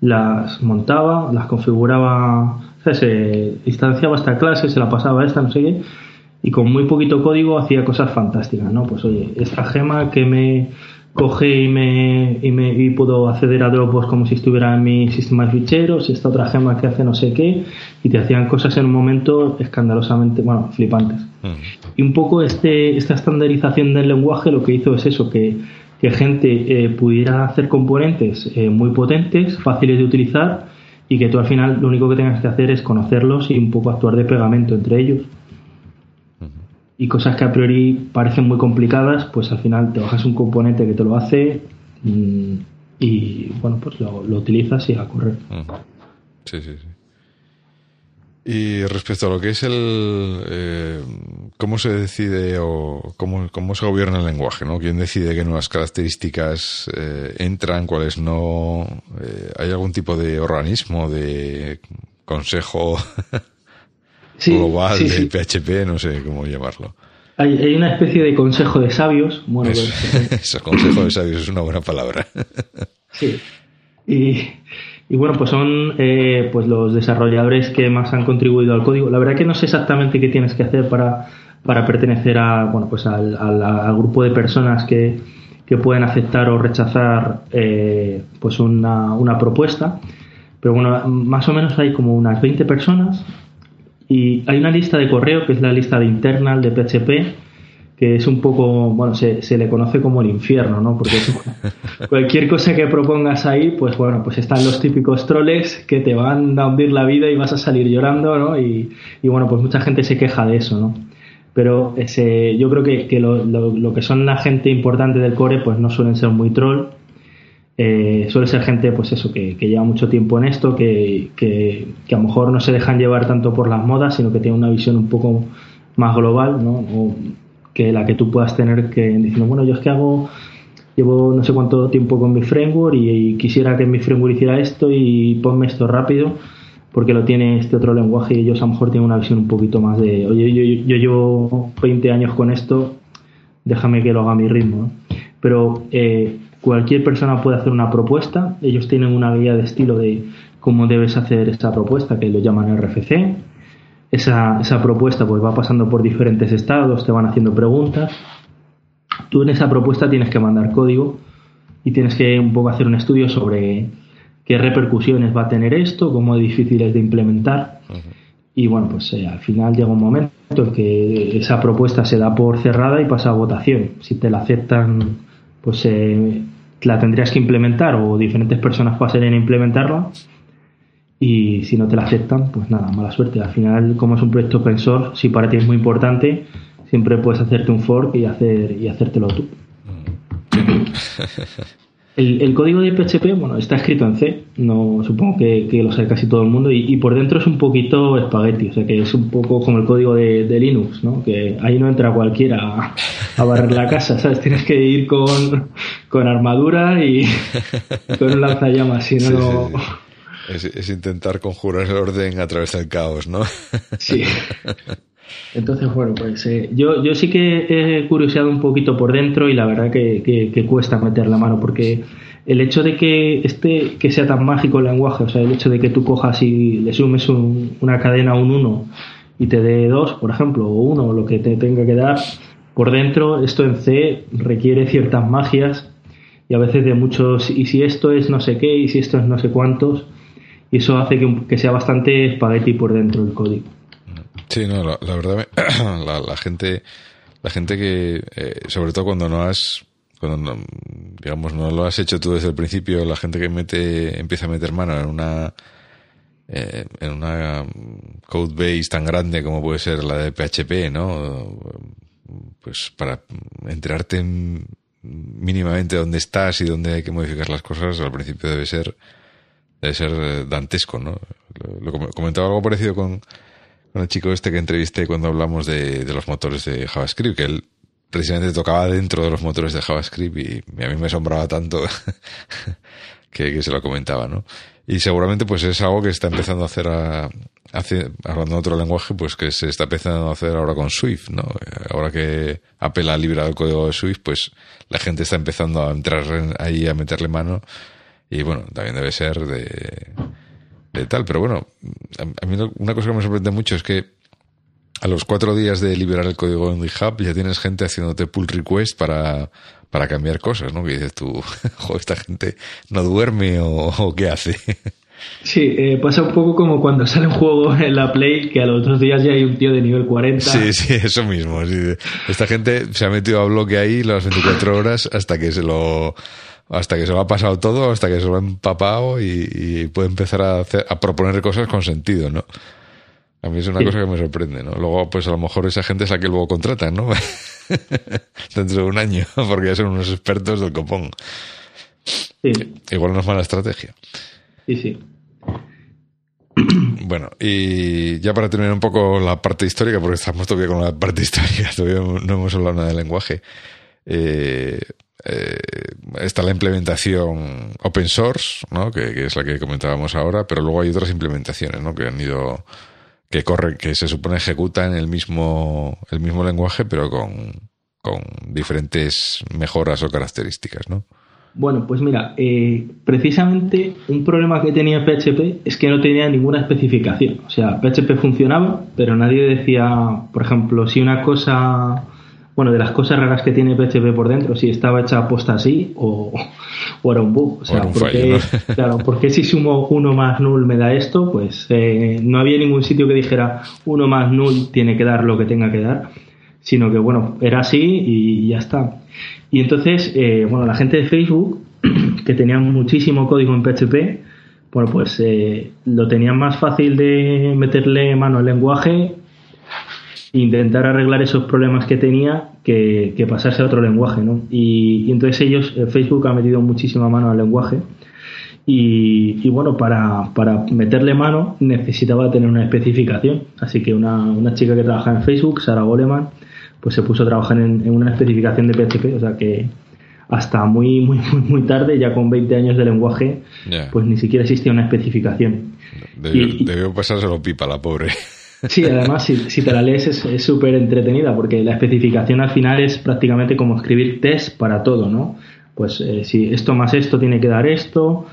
[SPEAKER 2] las montaba, las configuraba, o sea, se instanciaba esta clase, se la pasaba a esta, no sé qué, y con muy poquito código hacía cosas fantásticas, ¿no? Pues oye, esta gema que me coge y me, y me y puedo acceder a Dropbox como si estuviera en mi sistema de ficheros, y esta otra gema que hace no sé qué, y te hacían cosas en un momento escandalosamente, bueno, flipantes. Mm. Y un poco este, esta estandarización del lenguaje lo que hizo es eso, que, que gente eh, pudiera hacer componentes eh, muy potentes, fáciles de utilizar, y que tú al final lo único que tengas que hacer es conocerlos y un poco actuar de pegamento entre ellos y cosas que a priori parecen muy complicadas, pues al final te bajas un componente que te lo hace mm, y bueno, pues lo, utilizas y a correr.
[SPEAKER 1] Sí, sí, sí. Y respecto a lo que es el... Eh, ¿Cómo se decide o cómo, cómo se gobierna el lenguaje? ¿no? ¿Quién decide qué nuevas características eh, entran, cuáles no? Eh, ¿Hay algún tipo de organismo, de consejo global de PHP, no sé cómo llamarlo.
[SPEAKER 2] Hay, una especie de consejo de sabios. Bueno,
[SPEAKER 1] eso, pues, consejo de sabios es una buena palabra.
[SPEAKER 2] sí. Y, bueno, pues son eh, pues los desarrolladores que más han contribuido al código. La verdad que no sé exactamente qué tienes que hacer para, para pertenecer a, bueno, pues al, grupo de personas que, que pueden aceptar o rechazar eh, pues una, una propuesta. Pero bueno, más o menos hay como unas 20 personas y hay una lista de correo que es la lista de internal de PHP, que es un poco, bueno, se, se le conoce como el infierno, ¿no? Porque cualquier cosa que propongas ahí, pues bueno, pues están los típicos troles que te van a hundir la vida y vas a salir llorando, ¿no? Y, y bueno, pues mucha gente se queja de eso, ¿no? Pero ese, yo creo que, que lo, lo, lo, que son la gente importante del core, pues no suelen ser muy troll eh, suele ser gente, pues eso, que, lleva mucho tiempo en esto, que, que, a lo mejor no se dejan llevar tanto por las modas, sino que tiene una visión un poco más global, ¿no? Que la que tú puedas tener que diciendo, bueno, yo es que hago, llevo no sé cuánto tiempo con mi framework y, quisiera que mi framework hiciera esto y ponme esto rápido, porque lo tiene este otro lenguaje y ellos a lo mejor tienen una visión un poquito más de, oye, yo, yo, llevo 20 años con esto, déjame que lo haga a mi ritmo. Pero eh, Cualquier persona puede hacer una propuesta. Ellos tienen una guía de estilo de cómo debes hacer esa propuesta, que lo llaman RFC. Esa, esa propuesta pues va pasando por diferentes estados, te van haciendo preguntas. Tú en esa propuesta tienes que mandar código y tienes que un poco hacer un estudio sobre qué repercusiones va a tener esto, cómo es difícil es de implementar. Y bueno, pues eh, al final llega un momento en que esa propuesta se da por cerrada y pasa a votación. Si te la aceptan, pues eh, la tendrías que implementar o diferentes personas pasarían a implementarla. Y si no te la aceptan, pues nada, mala suerte. Al final, como es un proyecto open source, si para ti es muy importante, siempre puedes hacerte un fork y hacer y hacértelo tú. El, código de PHP, bueno, está escrito en C, no supongo que, lo sabe casi todo el mundo, y, por dentro es un poquito espagueti, o sea que es un poco como el código de, Linux, ¿no? Que ahí no entra cualquiera a, barrer la casa, ¿sabes? Tienes que ir con, armadura y, con un lanzallamas, si no...
[SPEAKER 1] Es, es, intentar conjurar el orden a través del caos, ¿no?
[SPEAKER 2] Sí. Entonces, bueno, pues eh, yo, yo sí que he curioseado un poquito por dentro y la verdad que, cuesta meter la mano porque el hecho de que este que sea tan mágico el lenguaje, o sea, el hecho de que tú cojas y le sumes una cadena a un 1 y te dé 2, por ejemplo, o 1, o lo que te tenga que dar, por dentro esto en C requiere ciertas magias y a veces de muchos, y si esto es no sé qué, y si esto es no sé cuántos, y eso hace que, que sea bastante espagueti por dentro el código.
[SPEAKER 1] Sí, no, la, verdad, la, gente, la gente que, eh, sobre todo cuando no has, cuando digamos no lo has hecho tú desde el principio, la gente que mete, empieza a meter mano en una, eh, en una code base tan grande como puede ser la de PHP, ¿no? Pues para enterarte mínimamente dónde estás y dónde hay que modificar las cosas, al principio debe ser, debe ser dantesco, ¿no? Lo, comentaba algo parecido con, chico este que entrevisté cuando hablamos de, los motores de JavaScript, que él precisamente tocaba dentro de los motores de JavaScript y, a mí me asombraba tanto que, se lo comentaba, ¿no? Y seguramente pues es algo que está empezando a hacer a, hablando de otro lenguaje, pues que se está empezando a hacer ahora con Swift, ¿no? Ahora que Apple ha liberado el código de Swift, pues la gente está empezando a entrar ahí a meterle mano y bueno, también debe ser de tal. Pero bueno, a, mí una cosa que me sorprende mucho es que a los cuatro días de liberar el código en GitHub ya tienes gente haciéndote pull request para, para cambiar cosas, ¿no? Que dices tú, joder, esta gente no duerme o, qué hace.
[SPEAKER 2] Sí, eh, pasa un poco como cuando sale un juego en la Play que a los otros días ya hay un tío de nivel 40.
[SPEAKER 1] Sí, sí, eso mismo. Esta gente se ha metido a bloque ahí las 24 horas hasta que se lo hasta que se lo ha pasado todo, hasta que se lo ha empapado y, puede empezar a, hacer, a proponer cosas con sentido, ¿no? A mí es una cosa que me sorprende, ¿no? Luego, pues a lo mejor esa gente es la que luego contratan, ¿no? Dentro de un año, porque ya son unos expertos del copón. Sí. Igual no es mala estrategia.
[SPEAKER 2] Sí, sí.
[SPEAKER 1] Bueno, y ya para terminar un poco la parte histórica, porque estamos todavía con la parte histórica, todavía no hemos hablado nada del lenguaje. Eh, eh, está la implementación open source, ¿no? Que, es la que comentábamos ahora, pero luego hay otras implementaciones, ¿no? Que han ido, que corren, que se supone ejecutan el mismo, el mismo lenguaje, pero con, con diferentes mejoras o características, ¿no?
[SPEAKER 2] Bueno, pues mira, eh, precisamente un problema que tenía PHP es que no tenía ninguna especificación. O sea, PHP funcionaba, pero nadie decía, por ejemplo, si una cosa bueno, de las cosas raras que tiene PHP por dentro, si estaba hecha aposta así o, era un bug. O sea, porque, claro, porque si sumo uno más null me da esto, pues eh, no había ningún sitio que dijera uno más null tiene que dar lo que tenga que dar, sino que bueno, era así y ya está. Y entonces, eh, bueno, la gente de Facebook, que tenía muchísimo código en PHP, bueno, pues eh, lo tenían más fácil de meterle mano al lenguaje intentar arreglar esos problemas que tenía que, pasarse a otro lenguaje, ¿no? Y, entonces ellos, eh, Facebook ha metido muchísima mano al lenguaje y, bueno, para, para, meterle mano necesitaba tener una especificación, así que una, una chica que trabaja en Facebook, Sara Goleman, pues se puso a trabajar en, una especificación de PHP, o sea que hasta muy, muy, muy, muy tarde, ya con 20 años de lenguaje, pues ni siquiera existía una especificación.
[SPEAKER 1] Debió, debió pasárselo pipa la pobre.
[SPEAKER 2] Sí, además, si, te la lees es súper entretenida porque la especificación al final es prácticamente como escribir test para todo, ¿no? Pues eh, si esto más esto tiene que dar esto,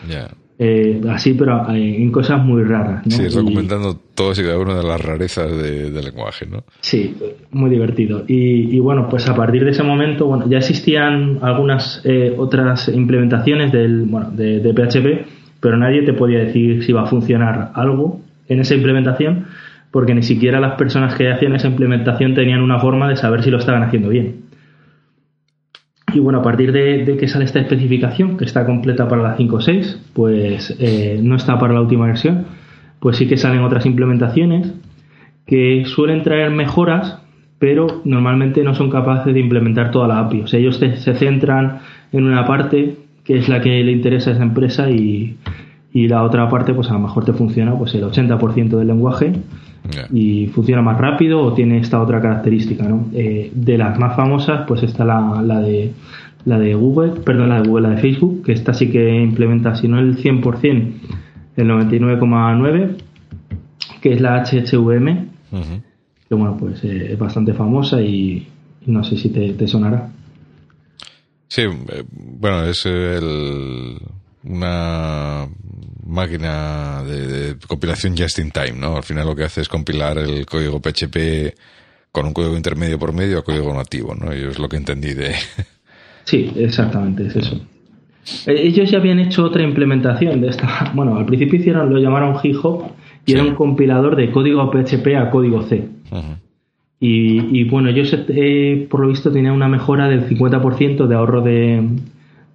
[SPEAKER 2] eh, así, pero eh, en cosas muy raras. ¿no?
[SPEAKER 1] Sí, documentando todas y cada una de las rarezas del lenguaje, ¿no?
[SPEAKER 2] Sí, muy divertido. Y, bueno, pues a partir de ese momento, bueno, ya existían algunas eh, otras implementaciones del, bueno, de, de, PHP, pero nadie te podía decir si iba a funcionar algo en esa implementación, porque ni siquiera las personas que hacían esa implementación tenían una forma de saber si lo estaban haciendo bien. Y bueno, a partir de, que sale esta especificación, que está completa para la 5.6, pues eh, no está para la última versión, pues sí que salen otras implementaciones que suelen traer mejoras, pero normalmente no son capaces de implementar toda la API. O sea, ellos se centran en una parte que es la que le interesa a esa empresa y, y la otra parte, pues a lo mejor te funciona pues el 80% del lenguaje y funciona más rápido o tiene esta otra característica, ¿no? Eh, de las más famosas, pues está la, la, de la de Google, perdón, la de Google, la de Facebook, que esta sí que implementa, si no el 100%, el 99,9, que es la HHVM, que bueno, pues eh, es bastante famosa y, no sé si te, sonará.
[SPEAKER 1] Sí, eh, bueno, es el, una máquina de, compilación just in time, ¿no? Al final lo que hace es compilar el código PHP con un código intermedio por medio a código nativo, ¿no? Y es lo que entendí de...
[SPEAKER 2] Sí, exactamente, es eso. Eh, ellos ya habían hecho otra implementación de esta. Bueno, al principio hicieron, lo llamaron G-Hop y era un compilador de código PHP a código C. y, bueno, ellos eh, por lo visto tenían una mejora del 50% de ahorro de,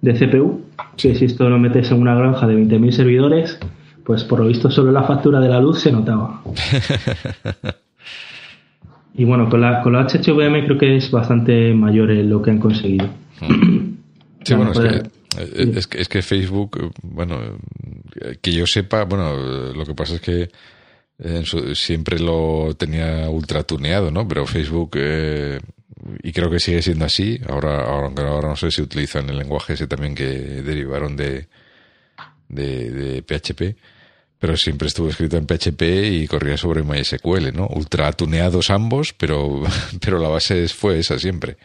[SPEAKER 2] de CPU que si esto lo metes en una granja de 20.000 servidores, pues por lo visto solo la factura de la luz se notaba. y bueno, con la, con la HHVM creo que es bastante mayor lo que han conseguido.
[SPEAKER 1] Sí, bueno, eh, es que, es, que, Facebook, bueno, que yo sepa, bueno, lo que pasa es que siempre lo tenía ultra tuneado, ¿no? Pero Facebook eh, y creo que sigue siendo así. Ahora, ahora, ahora no sé si utilizan el lenguaje ese también que derivaron de, de, PHP, pero siempre estuvo escrito en PHP y corría sobre MySQL, ¿no? Ultra tuneados ambos, pero, pero la base fue esa siempre.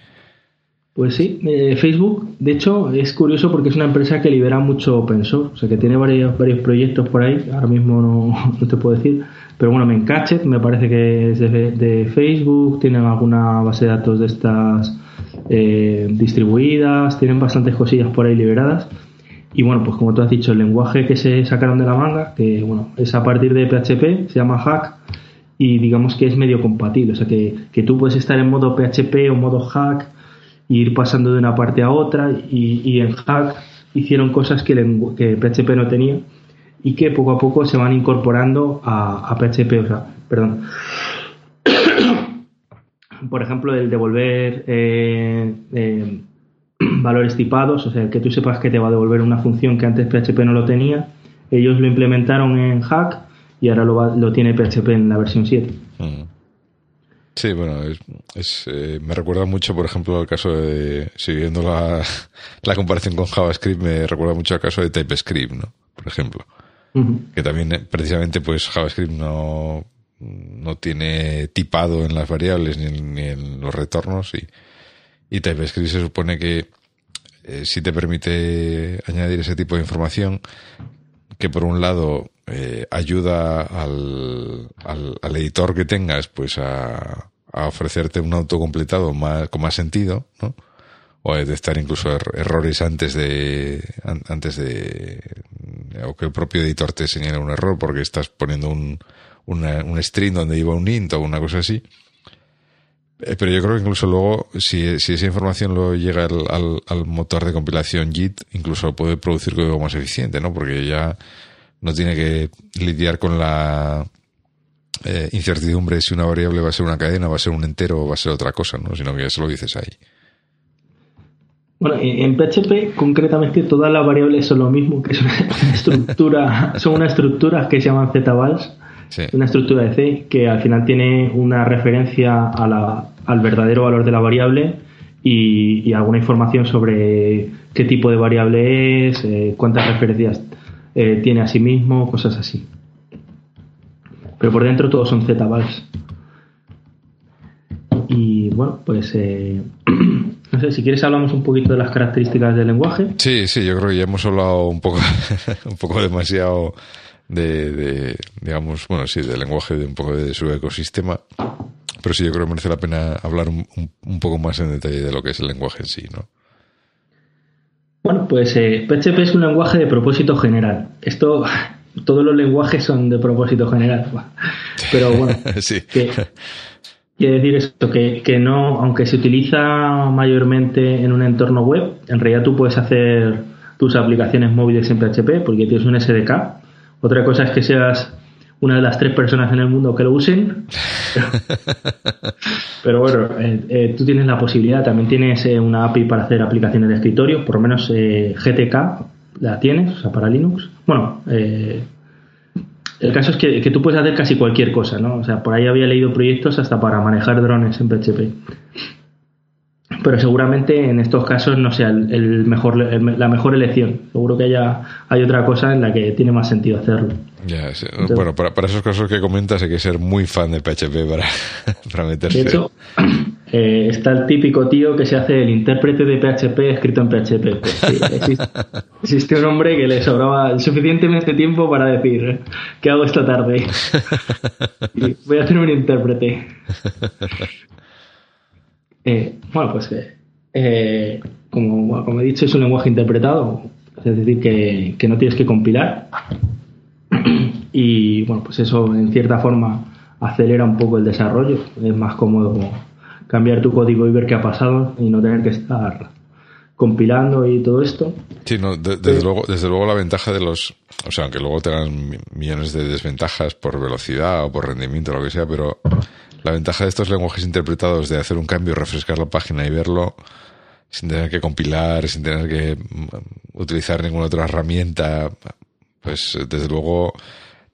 [SPEAKER 2] Pues sí, eh, Facebook, de hecho, es curioso porque es una empresa que libera mucho open source, o sea que tiene varios, varios proyectos por ahí, ahora mismo no, no te puedo decir, pero bueno, Mencachet me parece que es de, Facebook, tienen alguna base de datos de estas eh, distribuidas, tienen bastantes cosillas por ahí liberadas. Y bueno, pues como tú has dicho, el lenguaje que se sacaron de la manga, que bueno, es a partir de PHP, se llama Hack, y digamos que es medio compatible. O sea que, que tú puedes estar en modo PHP o modo Hack e ir pasando de una parte a otra, y, y en Hack hicieron cosas que, que PHP no tenía y que poco a poco se van incorporando a, PHP, o sea, perdón. Por ejemplo, el devolver eh, eh, valores tipados, o sea, que tú sepas que te va a devolver una función que antes PHP no lo tenía. Ellos lo implementaron en Hack y ahora lo, tiene PHP en la versión 7. Mm.
[SPEAKER 1] Sí, bueno, es, eh, me recuerda mucho, por ejemplo, al caso de, siguiendo la, la comparación con JavaScript, me recuerda mucho al caso de TypeScript, ¿no? Por ejemplo que también eh, precisamente pues JavaScript no, no tiene tipado en las variables ni en, los retornos y, y TypeScript se supone que eh, si te permite añadir ese tipo de información que por un lado eh, ayuda al, al, editor que tengas pues a, ofrecerte un autocompletado más, con más sentido, ¿no? O detectar incluso er, errores antes de antes de o que el propio editor te señale un error porque estás poniendo un, un string donde iba un int o una cosa así. Eh, pero yo creo que incluso luego, si, si esa información lo llega al, al, motor de compilación Git, incluso puede producir código más eficiente, ¿no? Porque ya no tiene que lidiar con la eh, incertidumbre si una variable va a ser una cadena, va a ser un entero o va a ser otra cosa, ¿no? Sino que ya se lo dices ahí.
[SPEAKER 2] Bueno, en PHP concretamente todas las variables son lo mismo, que es una estructura, son unas estructuras que se llaman zvals, una estructura de C que al final tiene una referencia a la, al verdadero valor de la variable y, alguna información sobre qué tipo de variable es, eh, cuántas referencias eh, tiene a sí mismo, cosas así. Pero por dentro todos son zvals. Y bueno, pues eh, no sé, si quieres hablamos un poquito de las características del lenguaje.
[SPEAKER 1] Sí, sí, yo creo que ya hemos hablado un poco, un poco demasiado de, digamos, bueno, sí, del lenguaje, de un poco de su ecosistema. Pero sí, yo creo que merece la pena hablar un, un poco más en detalle de lo que es el lenguaje en sí, ¿no?
[SPEAKER 2] Bueno, pues PHP eh, es un lenguaje de propósito general. Esto, todos los lenguajes son de propósito general. Pero bueno,
[SPEAKER 1] sí.
[SPEAKER 2] Quiere decir esto, que, que no, aunque se utiliza mayormente en un entorno web, en realidad tú puedes hacer tus aplicaciones móviles en PHP porque tienes un SDK. Otra cosa es que seas una de las tres personas en el mundo que lo usen. Pero, bueno, eh, eh, tú tienes la posibilidad, también tienes eh, una API para hacer aplicaciones de escritorio, por lo menos GTK la tienes, o sea, para Linux. Bueno, el caso es que, que, tú puedes hacer casi cualquier cosa, ¿no? O sea, por ahí había leído proyectos hasta para manejar drones en PHP pero seguramente en estos casos no sea el, mejor, la mejor elección. Seguro que haya, hay otra cosa en la que tiene más sentido hacerlo.
[SPEAKER 1] bueno, para, para, esos casos que comentas hay que ser muy fan de PHP para, para meterse.
[SPEAKER 2] De hecho, eh, está el típico tío que se hace el intérprete de PHP escrito en PHP. Pues existe, un hombre que le sobraba suficientemente tiempo para decir, ¿qué hago esta tarde? voy a hacer un intérprete. Eh, bueno, pues eh, como, como, he dicho, es un lenguaje interpretado, es decir, que, que no tienes que compilar. Y bueno, pues eso en cierta forma acelera un poco el desarrollo. Es más cómodo cambiar tu código y ver qué ha pasado y no tener que estar compilando y todo esto.
[SPEAKER 1] Sí, no, desde, luego, desde luego la ventaja de los, o sea, aunque luego tengan millones de desventajas por velocidad o por rendimiento o lo que sea, pero la ventaja de estos lenguajes interpretados de hacer un cambio, refrescar la página y verlo sin tener que compilar, sin tener que mm, utilizar ninguna otra herramienta, pues desde luego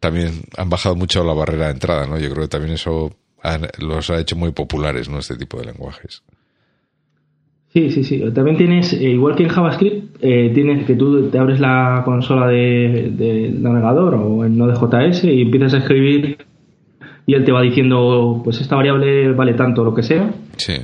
[SPEAKER 1] también han bajado mucho la barrera de entrada, ¿no? Yo creo que también eso los ha hecho muy populares, ¿no? Este tipo de lenguajes.
[SPEAKER 2] Sí, sí, sí. También tienes, eh, igual que en JavaScript, eh, tienes que tú te abres la consola de, de navegador o en Node.js y empiezas a escribir y él te va diciendo, pues esta variable vale tanto, lo que sea,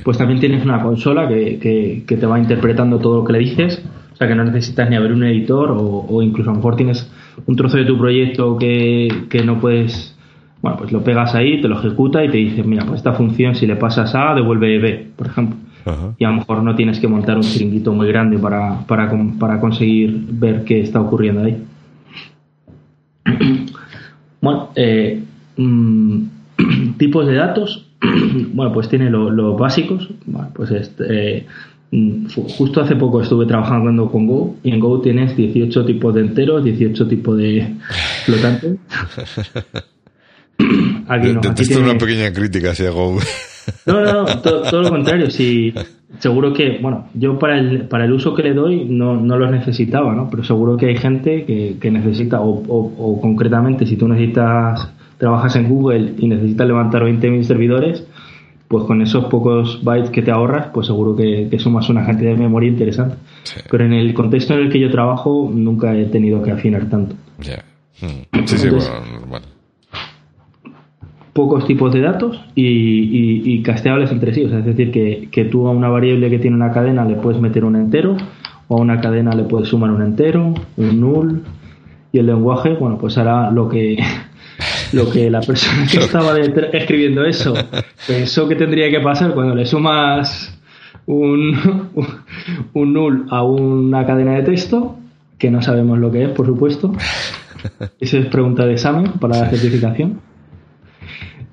[SPEAKER 2] pues también tienes una consola que, que, te va interpretando todo lo que le dices, o sea que no necesitas ni abrir un editor o, incluso a lo mejor tienes un trozo de tu proyecto que, no puedes, bueno, pues lo pegas ahí, te lo ejecuta y te dice, mira, pues esta función si le pasas A devuelve B, por ejemplo. Y a lo mejor no tienes que montar un chiringuito muy grande para, para, para conseguir ver qué está ocurriendo ahí. bueno, eh, Mm, tipos de datos, bueno, pues tiene los básicos. pues este, mm, justo hace poco estuve trabajando con Go y en Go tienes 18 tipos de enteros, 18 tipos de flotantes.
[SPEAKER 1] Aquí una pequeña crítica hacia Go.
[SPEAKER 2] No, no, no todo, lo contrario. Sí, seguro que, bueno, yo para el, para el uso que le doy no, no los necesitaba, ¿no? Pero seguro que hay gente que, que necesita, o, o concretamente si tú necesitas trabajas en Google y necesitas levantar 20.000 servidores, pues con esos pocos bytes que te ahorras, pues seguro que, sumas una cantidad de memoria interesante. Pero en el contexto en el que yo trabajo, nunca he tenido que afinar tanto.
[SPEAKER 1] Hmm. Sí, sí, bueno,
[SPEAKER 2] Pocos tipos de datos y, casteables entre sí. es decir, que, que tú a una variable que tiene una cadena le puedes meter un entero, o a una cadena le puedes sumar un entero, un null, y el lenguaje, bueno, pues hará lo que lo que la persona que estaba escribiendo eso pensó que tendría que pasar cuando le sumas un, un null a una cadena de texto, que no sabemos lo que es, por supuesto. Esa es pregunta de examen para la certificación.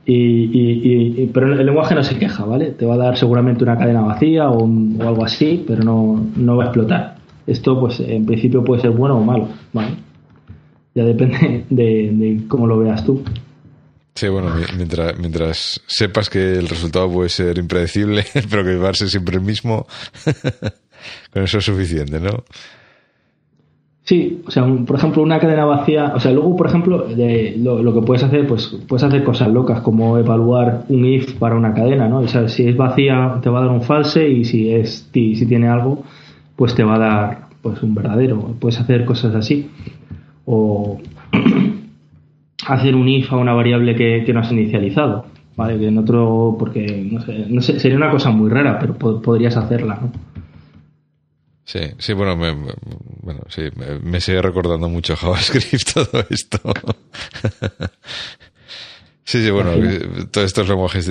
[SPEAKER 2] Y, pero el lenguaje no se queja, ¿vale? Te va a dar seguramente una cadena vacía o, o algo así, pero no, no va a explotar. Esto, pues, en principio puede ser bueno o malo, ¿vale? ya depende de, cómo lo veas tú.
[SPEAKER 1] Sí, bueno, mientras, mientras sepas que el resultado puede ser impredecible, pero que va a ser siempre el mismo, con eso es suficiente, ¿no?
[SPEAKER 2] Sí, o sea, por ejemplo, una cadena vacía, o sea, luego, por ejemplo, de, lo, que puedes hacer, pues puedes hacer cosas locas, como evaluar un if para una cadena, ¿no? O sea, si es vacía, te va a dar un false y si es si tiene algo, pues te va a dar pues un verdadero. Puedes hacer cosas así o hacer un if a una variable que, no has inicializado, ¿vale? Que en otro, porque, no sé, sería una cosa muy rara, pero podrías hacerla, ¿no?
[SPEAKER 1] Sí, sí, bueno, me, bueno, sí, me, sigue recordando mucho JavaScript todo esto. sí, sí, bueno, todos estos lenguajes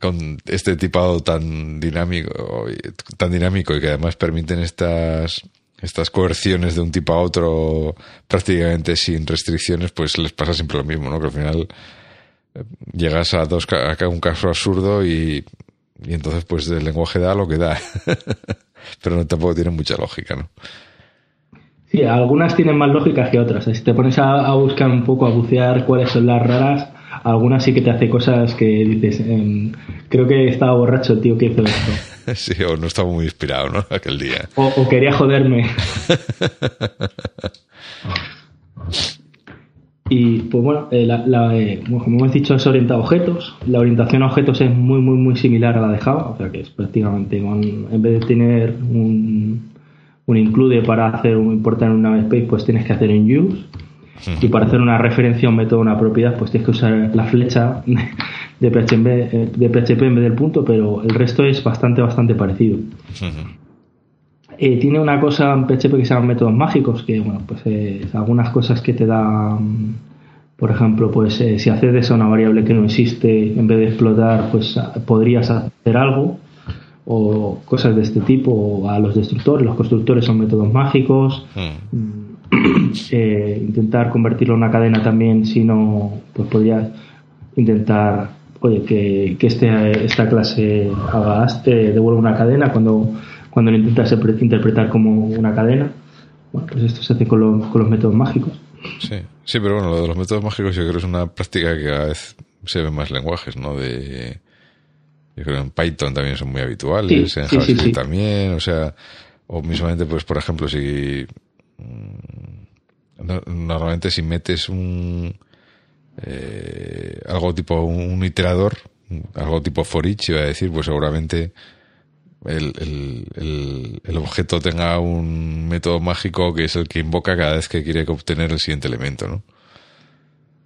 [SPEAKER 1] con este tipado tan dinámico, tan dinámico y que además permiten estas estas coerciones de un tipo a otro prácticamente sin restricciones, pues les pasa siempre lo mismo, ¿no? Que al final eh, llegas a dos a un caso absurdo y, y entonces pues el lenguaje da lo que da. Pero no tampoco tiene mucha lógica, ¿no?
[SPEAKER 2] Sí, algunas tienen más lógica que otras. Si te pones a, buscar un poco, a bucear cuáles son las raras, algunas sí que te hace cosas que dices, em, creo que estaba borracho el tío que hizo esto.
[SPEAKER 1] Sí, o no estaba muy inspirado, ¿no? Aquel día.
[SPEAKER 2] O, quería joderme. y pues bueno, eh, eh, como hemos dicho, es orientado a objetos. La orientación a objetos es muy, muy, muy similar a la de Java. O sea que es prácticamente, en vez de tener un, un include para hacer un importar en un namespace, pues tienes que hacer un use. Y para hacer una referencia a un método, una propiedad, pues tienes que usar la flecha de PHP, eh, de PHP en vez del punto, pero el resto es bastante, bastante parecido. Eh, tiene una cosa en PHP que se llama métodos mágicos, que bueno, pues eh, algunas cosas que te dan, por ejemplo, pues si accedes a una variable que no existe, en vez de explotar, pues podrías hacer algo, o cosas de este tipo, o a los destructores, los constructores son métodos mágicos. intentar convertirlo en una cadena también, si no, pues podrías intentar oye, que, que este, esta clase haga este, devuelva una cadena cuando, cuando lo intentas interpretar como una cadena. Bueno, pues esto se hace con, los métodos mágicos.
[SPEAKER 1] Sí, sí, pero bueno, lo de los métodos mágicos yo creo que es una práctica que cada vez se ven más lenguajes, ¿no? De, yo creo que en Python también son muy habituales, en JavaScript también, o sea, o mismamente, pues, por ejemplo, si mm, normalmente si metes un eh, algo tipo un iterador, algo tipo for each, iba a decir, pues seguramente el, el, el, objeto tenga un método mágico que es el que invoca cada vez que quiere obtener el siguiente elemento, ¿no?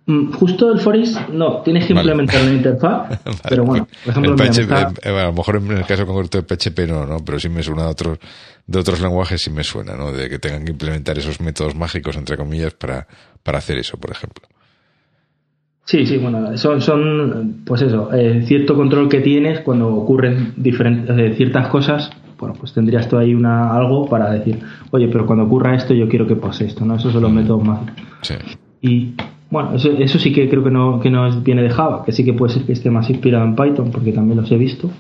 [SPEAKER 2] Mm, justo el for each, no, tienes que implementar la interfaz, pero bueno, por ejemplo,
[SPEAKER 1] PHP, a lo mejor en el caso concreto de PHP no, ¿no? Pero sí me suena de otros, de otros lenguajes, sí me suena, ¿no? De que tengan que implementar esos métodos mágicos, entre comillas, para, para hacer eso, por ejemplo.
[SPEAKER 2] Sí, sí, bueno, son, son pues eso, eh, cierto control que tienes cuando ocurren diferentes, eh, ciertas cosas, bueno, pues tendrías tú ahí una, algo para decir, oye, pero cuando ocurra esto yo quiero que pase esto, ¿no? Esos son los métodos más. Sí. Y bueno, eso, eso sí que creo que no, que no viene de Java, que sí que puede ser que esté más inspirado en Python, porque también los he visto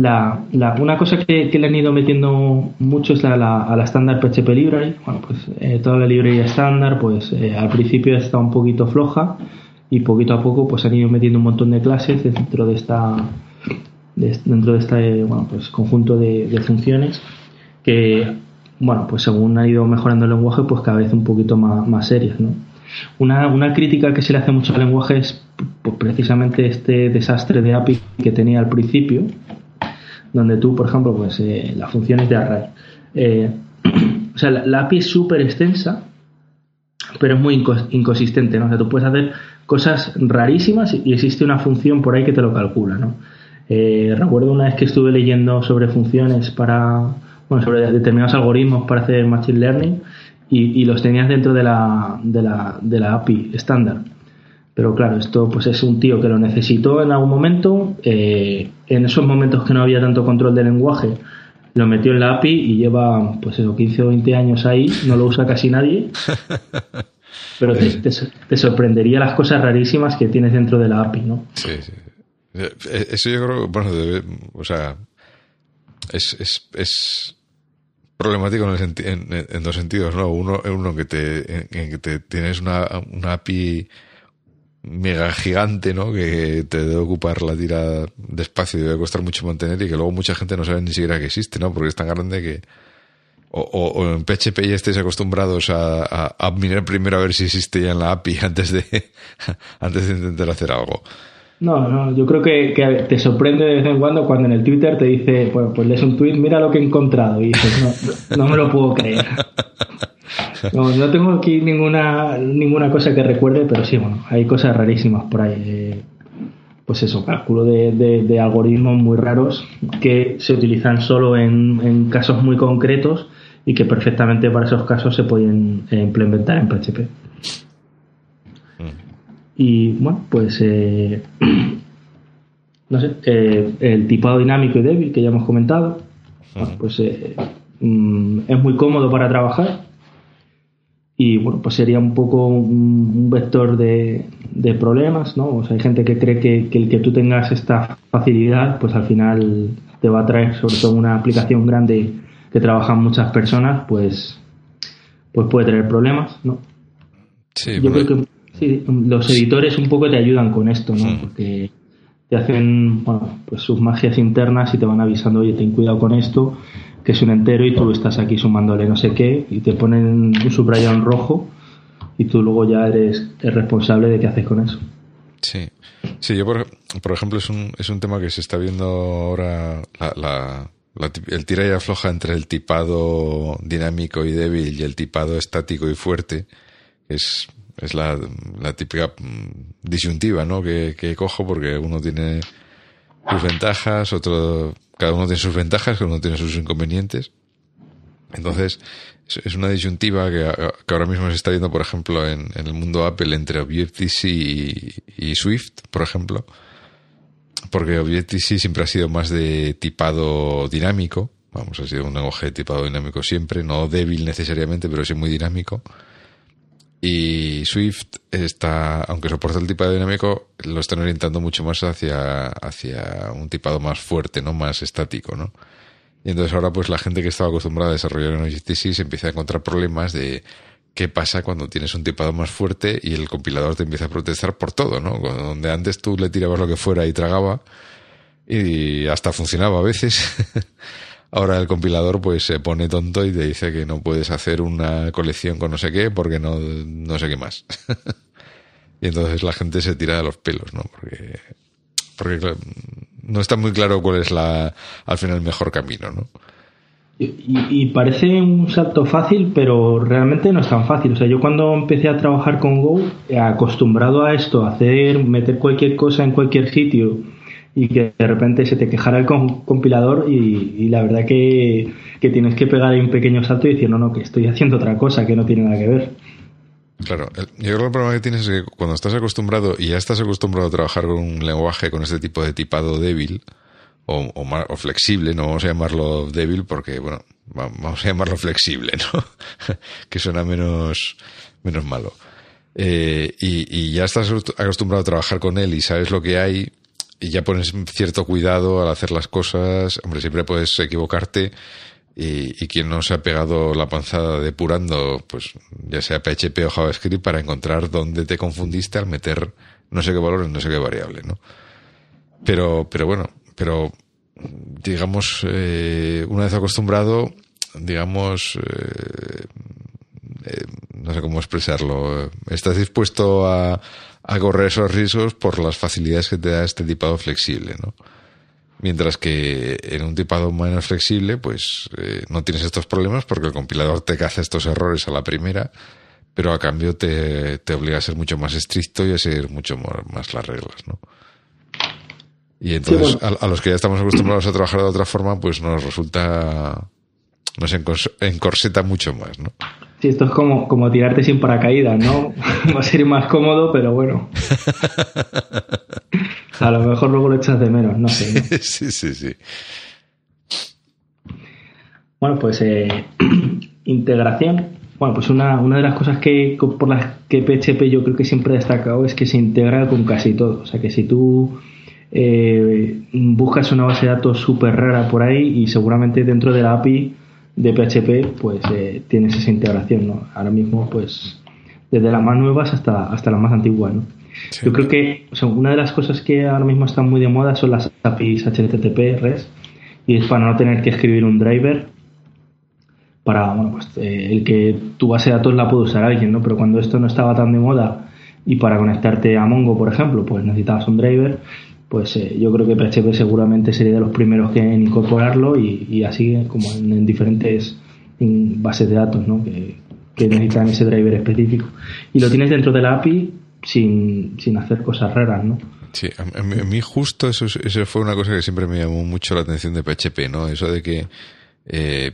[SPEAKER 2] la, la, una cosa que, le han ido metiendo mucho es la, la, a la estándar PHP Library. Bueno, pues eh, toda la librería estándar, pues eh, al principio está un poquito floja y poquito a poco pues han ido metiendo un montón de clases dentro de esta dentro de este bueno, pues, conjunto de, funciones que bueno pues según ha ido mejorando el lenguaje pues cada vez un poquito más, más serias ¿no? una, una crítica que se le hace mucho al lenguaje es pues, precisamente este desastre de API que tenía al principio donde tú, por ejemplo, pues eh, las funciones de array. Eh, o sea, la, API es súper extensa, pero es muy inconsistente, ¿no? O sea, tú puedes hacer cosas rarísimas y existe una función por ahí que te lo calcula, ¿no? Eh, recuerdo una vez que estuve leyendo sobre funciones para, bueno, sobre determinados algoritmos para hacer machine learning y, y los tenías dentro de la, de la, de la API estándar. Pero claro, esto pues es un tío que lo necesitó en algún momento, eh, en esos momentos que no había tanto control del lenguaje, lo metió en la API y lleva pues eso, 15 o 20 años ahí, no lo usa casi nadie. Pero te, sorprendería las cosas rarísimas que tienes dentro de la API, ¿no?
[SPEAKER 1] Sí, sí. Eh, eso yo creo, bueno, o sea, es, es, es problemático en, dos sentidos, ¿no? Uno, uno que te, en, que te tienes una, una API mega gigante, ¿no? Que te debe ocupar la tira de espacio y debe costar mucho mantener y que luego mucha gente no sabe ni siquiera que existe, ¿no? Porque es tan grande que o, o, en PHP ya estéis acostumbrados a, a, mirar primero a ver si existe ya en la API antes de, antes de intentar hacer algo.
[SPEAKER 2] No, no, yo creo que, que, te sorprende de vez en cuando cuando en el Twitter te dice, pues, pues lees un tweet, mira lo que he encontrado y dices, no, no me lo puedo creer. No, no tengo aquí ninguna, ninguna cosa que recuerde, pero sí, bueno, hay cosas rarísimas por ahí. pues eso, cálculo de, algoritmos muy raros que se utilizan solo en, casos muy concretos y que perfectamente para esos casos se pueden eh, implementar en PHP. Mm. Y bueno, pues eh, no sé, eh, el tipado dinámico y débil que ya hemos comentado, pues mm, es muy cómodo para trabajar y bueno, pues sería un poco un, vector de, problemas, ¿no? O sea, hay gente que cree que, el que tú tengas esta facilidad, pues al final te va a traer, sobre todo una aplicación grande que trabajan muchas personas, pues, pues puede tener problemas, ¿no?
[SPEAKER 1] Sí,
[SPEAKER 2] Yo creo que sí, los editores un poco te ayudan con esto, ¿no? Porque te hacen, bueno, pues sus magias internas y te van avisando, oye, ten cuidado con esto, que es un entero y tú estás aquí sumándole no sé qué y te ponen un subrayado en rojo y tú luego ya eres el responsable de qué haces con eso.
[SPEAKER 1] Sí, sí yo por, por ejemplo es un, es un tema que se está viendo ahora la, la, el tira y afloja entre el tipado dinámico y débil y el tipado estático y fuerte, es, es la, la típica mm, disyuntiva ¿no? que, que cojo porque uno tiene sus ventajas, otro cada uno tiene sus ventajas, cada uno tiene sus inconvenientes. Entonces, es una disyuntiva que, ahora mismo se está viendo, por ejemplo, en, el mundo Apple entre Objective-C y, Swift, por ejemplo. Porque Objective-C siempre ha sido más de tipado dinámico. Vamos, ha sido un lenguaje de tipado dinámico siempre, no débil necesariamente, pero sí muy dinámico. Y Swift está, aunque soporta el tipado dinámico, lo están orientando mucho más hacia, hacia un tipado más fuerte, ¿no? Más estático, ¿no? Y entonces ahora pues la gente que estaba acostumbrada a desarrollar en Objective-C se empieza a encontrar problemas de qué pasa cuando tienes un tipado más fuerte y el compilador te empieza a protestar por todo, ¿no? Donde antes tú le tirabas lo que fuera y tragaba y hasta funcionaba a veces. Ahora el compilador pues se pone tonto y te dice que no puedes hacer una colección con no sé qué porque no, no sé qué más. y entonces la gente se tira de los pelos, ¿no? Porque, porque no está muy claro cuál es la, al final el mejor camino, ¿no?
[SPEAKER 2] Y, y, parece un salto fácil, pero realmente no es tan fácil. O sea, yo cuando empecé a trabajar con Go, acostumbrado a esto, a hacer, meter cualquier cosa en cualquier sitio, y que de repente se te quejara el compilador y, la verdad que, tienes que pegar ahí un pequeño salto y decir, no, no, que estoy haciendo otra cosa que no tiene nada que ver.
[SPEAKER 1] Claro, yo creo que el problema que tienes es que cuando estás acostumbrado y ya estás acostumbrado a trabajar con un lenguaje con este tipo de tipado débil o, o, flexible, no vamos a llamarlo débil porque, bueno, vamos a llamarlo flexible, ¿no? que suena menos, menos malo. Eh, y, y, ya estás acostumbrado a trabajar con él y sabes lo que hay, y ya pones cierto cuidado al hacer las cosas. Hombre, siempre puedes equivocarte y, y, quien no se ha pegado la panzada depurando, pues ya sea PHP o JavaScript, para encontrar dónde te confundiste al meter no sé qué valor en no sé qué variable, ¿no? Pero, pero bueno, pero digamos, eh, una vez acostumbrado, digamos, eh, eh, no sé cómo expresarlo, estás dispuesto a, a correr esos riesgos por las facilidades que te da este tipado flexible, ¿no? Mientras que en un tipado menos flexible, pues eh, no tienes estos problemas porque el compilador te caza estos errores a la primera, pero a cambio te, te obliga a ser mucho más estricto y a seguir mucho más las reglas, ¿no? Y entonces a, los que ya estamos acostumbrados a trabajar de otra forma, pues nos resulta, nos encorseta mucho más, ¿no?
[SPEAKER 2] Sí, esto es como, como tirarte sin paracaídas, ¿no? Va a ser más cómodo, pero bueno. A lo mejor luego lo echas de menos, no sé.
[SPEAKER 1] Sí, sí, sí.
[SPEAKER 2] Bueno, pues eh, integración. Bueno, pues una, una de las cosas que por las que PHP yo creo que siempre ha destacado es que se integra con casi todo. O sea que si tú eh, buscas una base de datos súper rara por ahí y seguramente dentro de la API de PHP, pues eh, tienes esa integración, ¿no? Ahora mismo, pues, desde las más nuevas hasta, hasta las más antiguas, ¿no? Yo creo que una de las cosas que ahora mismo están muy de moda son las APIs HTTP, REST, y es para no tener que escribir un driver para, bueno, pues eh, el que tu base de datos la puede usar alguien, ¿no? Pero cuando esto no estaba tan de moda y para conectarte a Mongo, por ejemplo, pues necesitabas un driver, pues eh, yo creo que PHP seguramente sería de los primeros que en incorporarlo y, así como en, diferentes bases de datos ¿no? que, necesitan ese driver específico. Y lo tienes dentro de la API sin, sin hacer cosas raras, ¿no?
[SPEAKER 1] Sí, a, mí justo eso, eso fue una cosa que siempre me llamó mucho la atención de PHP, ¿no? Eso de que eh,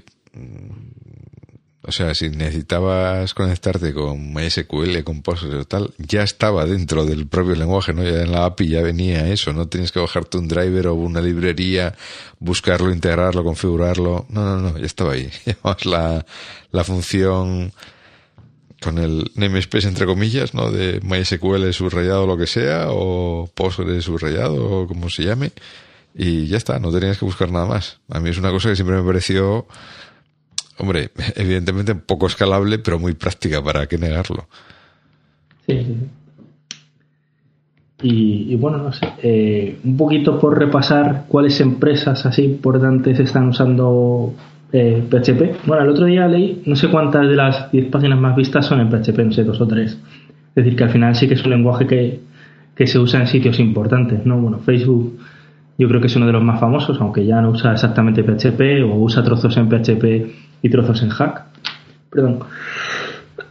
[SPEAKER 1] o sea, si necesitabas conectarte con MySQL, con Postgres o tal, ya estaba dentro del propio lenguaje, ¿no? Ya en la API ya venía eso, no tienes que bajarte un driver o una librería, buscarlo, integrarlo, configurarlo. No, no, no, ya estaba ahí. Llamabas la, la función con el namespace entre comillas, ¿no? De MySQL subrayado lo que sea, o Postgres subrayado o como se llame, y ya está, no tenías que buscar nada más. A mí es una cosa que siempre me pareció hombre, evidentemente poco escalable, pero muy práctica, ¿para qué negarlo?
[SPEAKER 2] Sí, sí. Y, bueno, no sé, eh, un poquito por repasar cuáles empresas así importantes están usando eh, PHP. Bueno, el otro día leí, no sé cuántas de las 10 páginas más vistas son en PHP, no sé, dos o tres. Es decir, que al final sí que es un lenguaje que, que se usa en sitios importantes, ¿no? Bueno, Facebook yo creo que es uno de los más famosos, aunque ya no usa exactamente PHP o usa trozos en PHP y trozos en Hack. Perdón.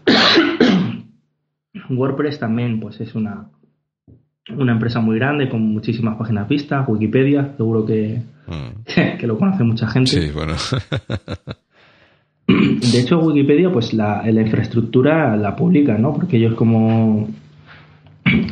[SPEAKER 2] WordPress también pues es una, una empresa muy grande con muchísimas páginas vistas, Wikipedia, seguro que, mm. que, lo conoce mucha gente.
[SPEAKER 1] Sí, bueno.
[SPEAKER 2] De hecho, Wikipedia, pues la, la infraestructura la publica, ¿no? Porque ellos como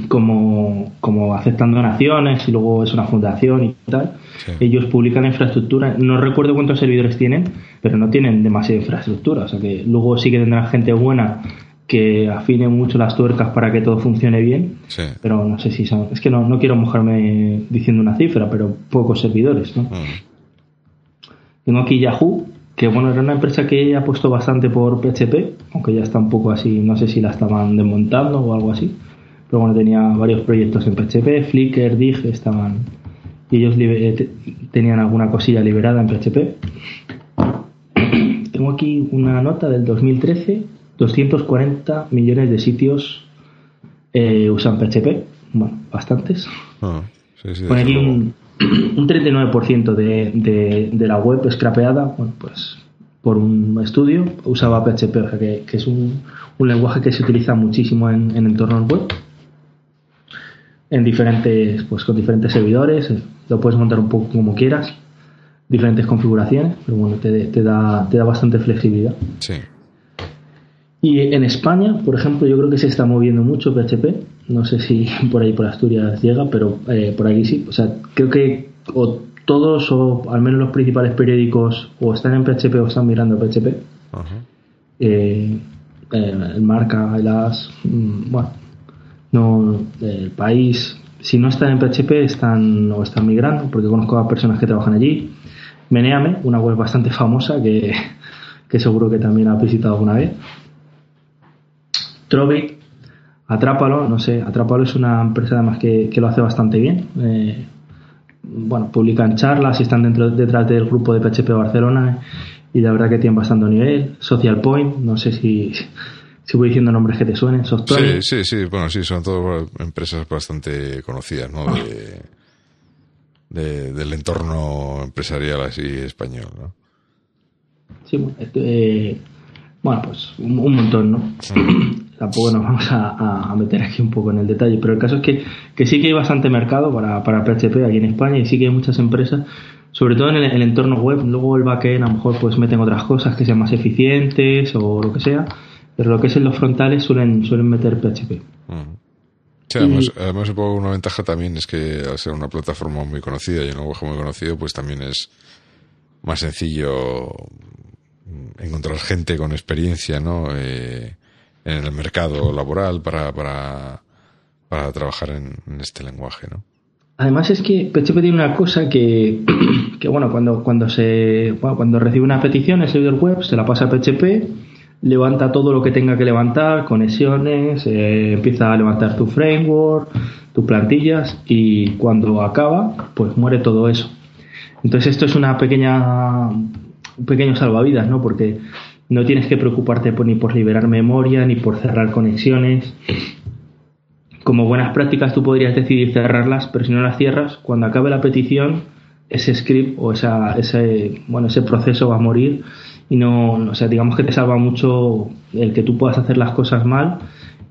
[SPEAKER 2] como, como aceptan donaciones y luego es una fundación y tal. Ellos publican infraestructura. No recuerdo cuántos servidores tienen, pero no tienen demasiada infraestructura. O sea que luego sí que tendrán gente buena que afine mucho las tuercas para que todo funcione bien. Pero no sé si son. Es que no, no quiero mojarme diciendo una cifra, pero pocos servidores. ¿no? Mm. Tengo aquí Yahoo, que bueno, era una empresa que ha puesto bastante por PHP, aunque ya está un poco así, no sé si la estaban desmontando o algo así pero bueno, tenía varios proyectos en PHP, Flickr, Dig, estaban. Y ellos eh, tenían alguna cosilla liberada en PHP. Tengo aquí una nota del 2013, 240 millones de sitios eh, usan PHP, bueno, bastantes. Ah, Pone aquí un, un 39% de, de, de, la web scrapeada, bueno, pues por un estudio usaba PHP, o sea que, que es un, un, lenguaje que se utiliza muchísimo en, en entornos web en diferentes, pues con diferentes servidores, eh, lo puedes montar un poco como quieras, diferentes configuraciones, pero bueno, te, te, da, te da bastante flexibilidad.
[SPEAKER 1] Sí.
[SPEAKER 2] Y en España, por ejemplo, yo creo que se está moviendo mucho PHP. No sé si por ahí por Asturias llega, pero eh, por aquí sí. O sea, creo que o todos, o al menos los principales periódicos, o están en PHP o están mirando PHP. Eh, el marca, el AS, mm, bueno, no el país. Si no están en PHP están o están migrando porque conozco a personas que trabajan allí. Meneame una web bastante famosa que, que seguro que también ha visitado alguna vez. Trovic Atrápalo no sé Atrápalo es una empresa además que, que lo hace bastante bien. Eh, bueno publican charlas y están dentro detrás del grupo de PHP Barcelona y la verdad que tienen bastante nivel. Social Point no sé si si voy diciendo nombres que te suenen,
[SPEAKER 1] Sí, sí, sí, bueno, sí, son todas empresas bastante conocidas, ¿no? De, del entorno empresarial así español, ¿no?
[SPEAKER 2] Sí, eh, bueno, pues un, montón, ¿no? Tampoco nos vamos a, meter aquí un poco en el detalle, pero el caso es que, que sí que hay bastante mercado para, para PHP aquí en España y sí que hay muchas empresas, sobre todo en el, el entorno web, luego el backend a lo mejor pues meten otras cosas que sean más eficientes o lo que sea, pero lo que es en los frontales suelen, suelen meter PHP.
[SPEAKER 1] Sí, además, además una ventaja también es que al ser una plataforma muy conocida y un lenguaje muy conocido, pues también es más sencillo encontrar gente con experiencia ¿no? Eh, en el mercado laboral para, para, para trabajar en, este lenguaje. ¿no?
[SPEAKER 2] Además es que PHP tiene una cosa que, que bueno, cuando, cuando, se, cuando recibe una petición el servidor web se la pasa a PHP levanta todo lo que tenga que levantar, conexiones, eh, empieza a levantar tu framework, tus plantillas y cuando acaba, pues muere todo eso. Entonces esto es una pequeña, un pequeño salvavidas, ¿no? Porque no tienes que preocuparte por, ni por liberar memoria ni por cerrar conexiones. Como buenas prácticas tú podrías decidir cerrarlas, pero si no las cierras, cuando acabe la petición, ese script o esa, ese, bueno, ese proceso va a morir y no, o sea, digamos que te salva mucho el que tú puedas hacer las cosas mal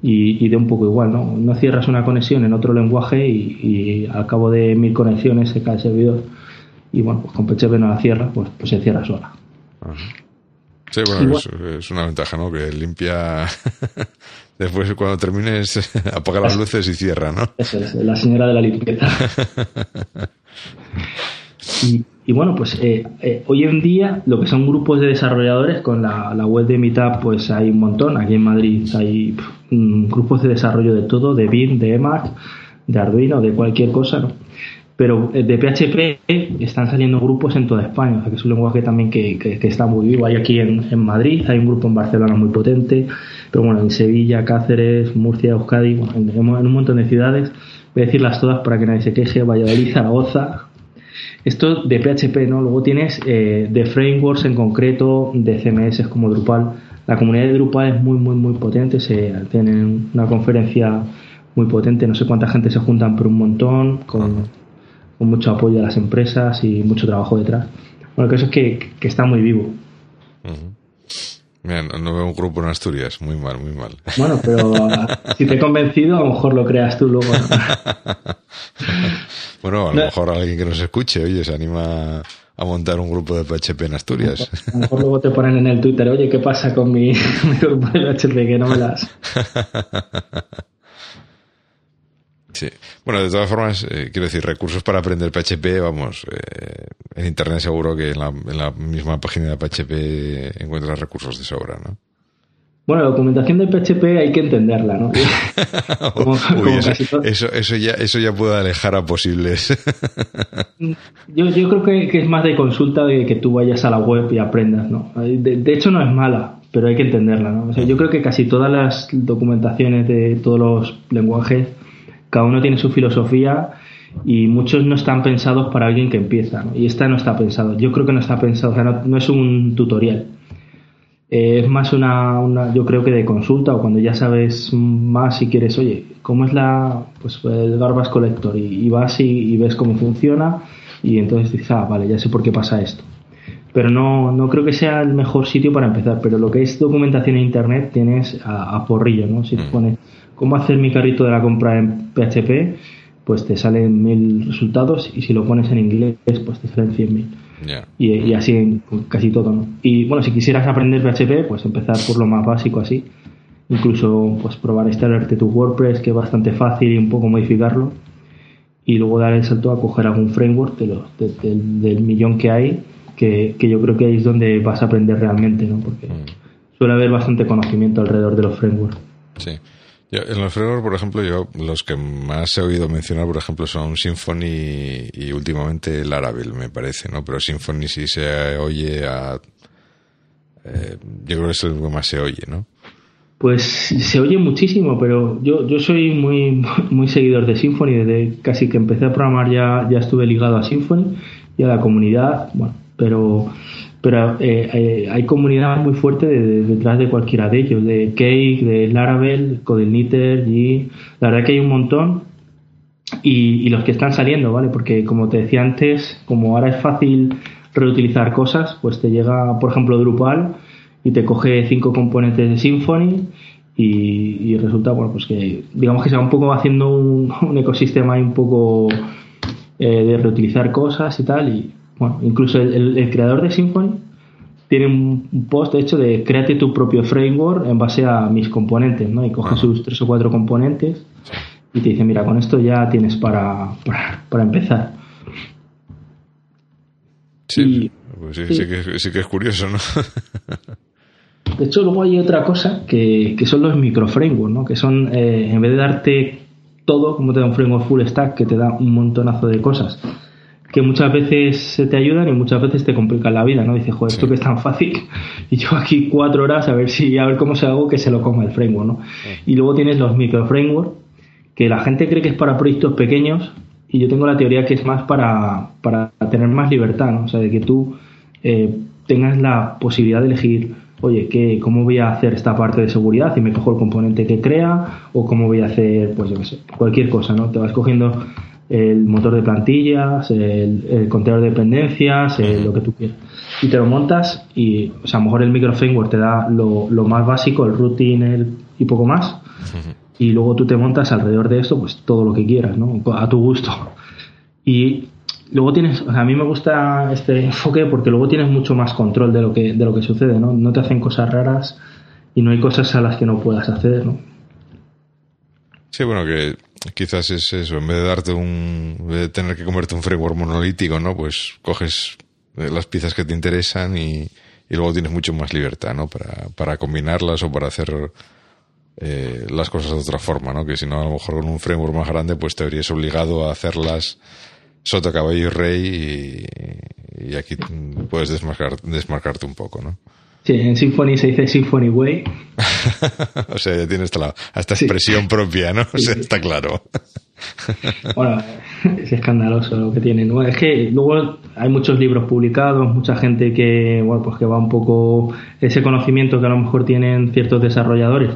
[SPEAKER 2] y, y de un poco igual, ¿no? No cierras una conexión en otro lenguaje y, al cabo de mil conexiones se cae el servidor y bueno, pues con PHP no la cierra, pues, pues se cierra sola.
[SPEAKER 1] Sí, bueno, es, una ventaja, ¿no? Que limpia. Después, cuando termines, apaga las luces y cierra, ¿no?
[SPEAKER 2] Eso es, la señora de la limpieza. y, bueno, pues eh, eh, hoy en día lo que son grupos de desarrolladores, con la, web de Meetup, pues hay un montón. Aquí en Madrid hay grupos de desarrollo de todo, de BIM, de EMAC, de Arduino, de cualquier cosa, ¿no? pero eh, de PHP están saliendo grupos en toda España, que es un lenguaje también que, que, está muy vivo. Hay aquí en, Madrid, hay un grupo en Barcelona muy potente, pero bueno, en Sevilla, Cáceres, Murcia, Euskadi, en, un montón de ciudades, voy a decirlas todas para que nadie se queje, Valladolid, Zaragoza. Esto de PHP, ¿no? Luego tienes eh, de frameworks en concreto, de CMS como Drupal. La comunidad de Drupal es muy, muy, muy potente, se tienen una conferencia muy potente, no sé cuánta gente se juntan, pero un montón, con con mucho apoyo de las empresas y mucho trabajo detrás. Bueno, que eso es que, está muy vivo.
[SPEAKER 1] Mira, no veo un grupo en Asturias, muy mal, muy mal.
[SPEAKER 2] Bueno, pero si te he convencido, a lo mejor lo creas tú luego.
[SPEAKER 1] bueno, a lo mejor alguien que nos escuche, oye, se anima a montar un grupo de PHP en Asturias.
[SPEAKER 2] A lo mejor luego te ponen en el Twitter, oye, ¿qué pasa con mi, grupo de PHP que no me las...
[SPEAKER 1] Sí. Bueno, de todas formas, eh, quiero decir, recursos para aprender PHP, vamos, eh, en Internet seguro que en la, misma página de PHP encuentras recursos de sobra, ¿no?
[SPEAKER 2] Bueno, la documentación de PHP hay que entenderla, ¿no?
[SPEAKER 1] eso, eso, ya, eso ya puede alejar a posibles.
[SPEAKER 2] yo, yo creo que, es más de consulta de que tú vayas a la web y aprendas, ¿no? De, de hecho, no es mala, pero hay que entenderla, ¿no? O sea, yo creo que casi todas las documentaciones de todos los lenguajes cada uno tiene su filosofía y muchos no están pensados para alguien que empieza. Y esta no está pensado. Yo creo que no está pensado, o sea, no, es un tutorial. Eh, es más una, yo creo que de consulta o cuando ya sabes más si quieres, oye, ¿cómo es la, pues el garbage collector? Y, vas y, ves cómo funciona y entonces dices, ah, vale, ya sé por qué pasa esto. Pero no, no creo que sea el mejor sitio para empezar, pero lo que es documentación en internet tienes a, porrillo, ¿no? Si te mm. pones cómo hacer mi carrito de la compra en PHP, pues te salen mil resultados y si lo pones en inglés, pues te salen cien mil. Y, así en casi todo, ¿no? Y bueno, si quisieras aprender PHP, pues empezar por lo más básico así. Incluso pues probar a instalarte tu WordPress, que es bastante fácil y un poco modificarlo. Y luego dar el salto a coger algún framework de los, del millón que hay, que, que, yo creo que ahí es donde vas a aprender realmente, ¿no? Porque mm. suele haber bastante conocimiento alrededor de los frameworks.
[SPEAKER 1] Sí en los frameworks, por ejemplo, yo los que más he oído mencionar, por ejemplo, son Symfony y, últimamente Laravel, me parece, ¿no? Pero Symfony sí se oye a... Eh, yo creo que es el que más se oye, ¿no?
[SPEAKER 2] Pues se oye muchísimo, pero yo, yo soy muy, muy seguidor de Symfony. Desde casi que empecé a programar ya, ya estuve ligado a Symfony y a la comunidad, bueno, pero pero eh, eh, hay comunidad muy fuerte detrás de cualquiera de ellos, de Cake, de Laravel, Codelniter, y la verdad que hay un montón y, los que están saliendo, ¿vale? Porque como te decía antes, como ahora es fácil reutilizar cosas, pues te llega, por ejemplo, Drupal y te coge cinco componentes de Symfony y, resulta, bueno, pues que digamos que se va un poco haciendo un, ecosistema ahí un poco eh, de reutilizar cosas y tal y bueno, incluso el, creador de Symfony tiene un post hecho de créate tu propio framework en base a mis componentes, ¿no? Y coge sus tres o cuatro componentes y te dice, mira, con esto ya tienes para, para, empezar.
[SPEAKER 1] Sí, pues sí, sí. que, sí, que, es curioso, ¿no?
[SPEAKER 2] de hecho, luego hay otra cosa que, que son los microframeworks, ¿no? Que son, eh, en vez de darte todo, como te da un framework full stack, que te da un montonazo de cosas, que muchas veces se te ayudan y muchas veces te complican la vida, ¿no? Dices, joder, esto que es tan fácil y yo aquí cuatro horas a ver si a ver cómo se hago que se lo coma el framework, ¿no? Y luego tienes los micro frameworks que la gente cree que es para proyectos pequeños y yo tengo la teoría que es más para, para tener más libertad, ¿no? O sea, de que tú eh, tengas la posibilidad de elegir, oye, ¿qué, ¿cómo voy a hacer esta parte de seguridad? Y me cojo el componente que crea o cómo voy a hacer, pues yo qué sé, cualquier cosa, ¿no? Te vas cogiendo el motor de plantillas, el, contenedor de dependencias, lo que tú quieras. Y te lo montas y, o sea, a lo mejor el micro framework te da lo, más básico, el routine y poco más. Y luego tú te montas alrededor de esto, pues todo lo que quieras, ¿no? A tu gusto. Y luego tienes, o sea, a mí me gusta este enfoque porque luego tienes mucho más control de lo que, de lo que sucede, ¿no? No te hacen cosas raras y no hay cosas a las que no puedas hacer, ¿no?
[SPEAKER 1] Sí, bueno, que quizás es eso, en vez de darte un, de tener que comerte un framework monolítico, ¿no? Pues coges eh, las piezas que te interesan y, y luego tienes mucho más libertad, ¿no? Para, para combinarlas o para hacer eh, las cosas de otra forma, ¿no? Que si no, a lo mejor con un framework más grande, pues te habrías obligado a hacerlas Soto, caballo y rey y, aquí puedes desmarcar, desmarcarte un poco, ¿no?
[SPEAKER 2] Sí, en Symfony se dice Symphony Way.
[SPEAKER 1] o sea, ya tienes esta, esta expresión propia, ¿no? O sea, está claro.
[SPEAKER 2] bueno, es escandaloso lo que tienen. es que luego hay muchos libros publicados, mucha gente que, bueno, pues que va un poco ese conocimiento que a lo mejor tienen ciertos desarrolladores,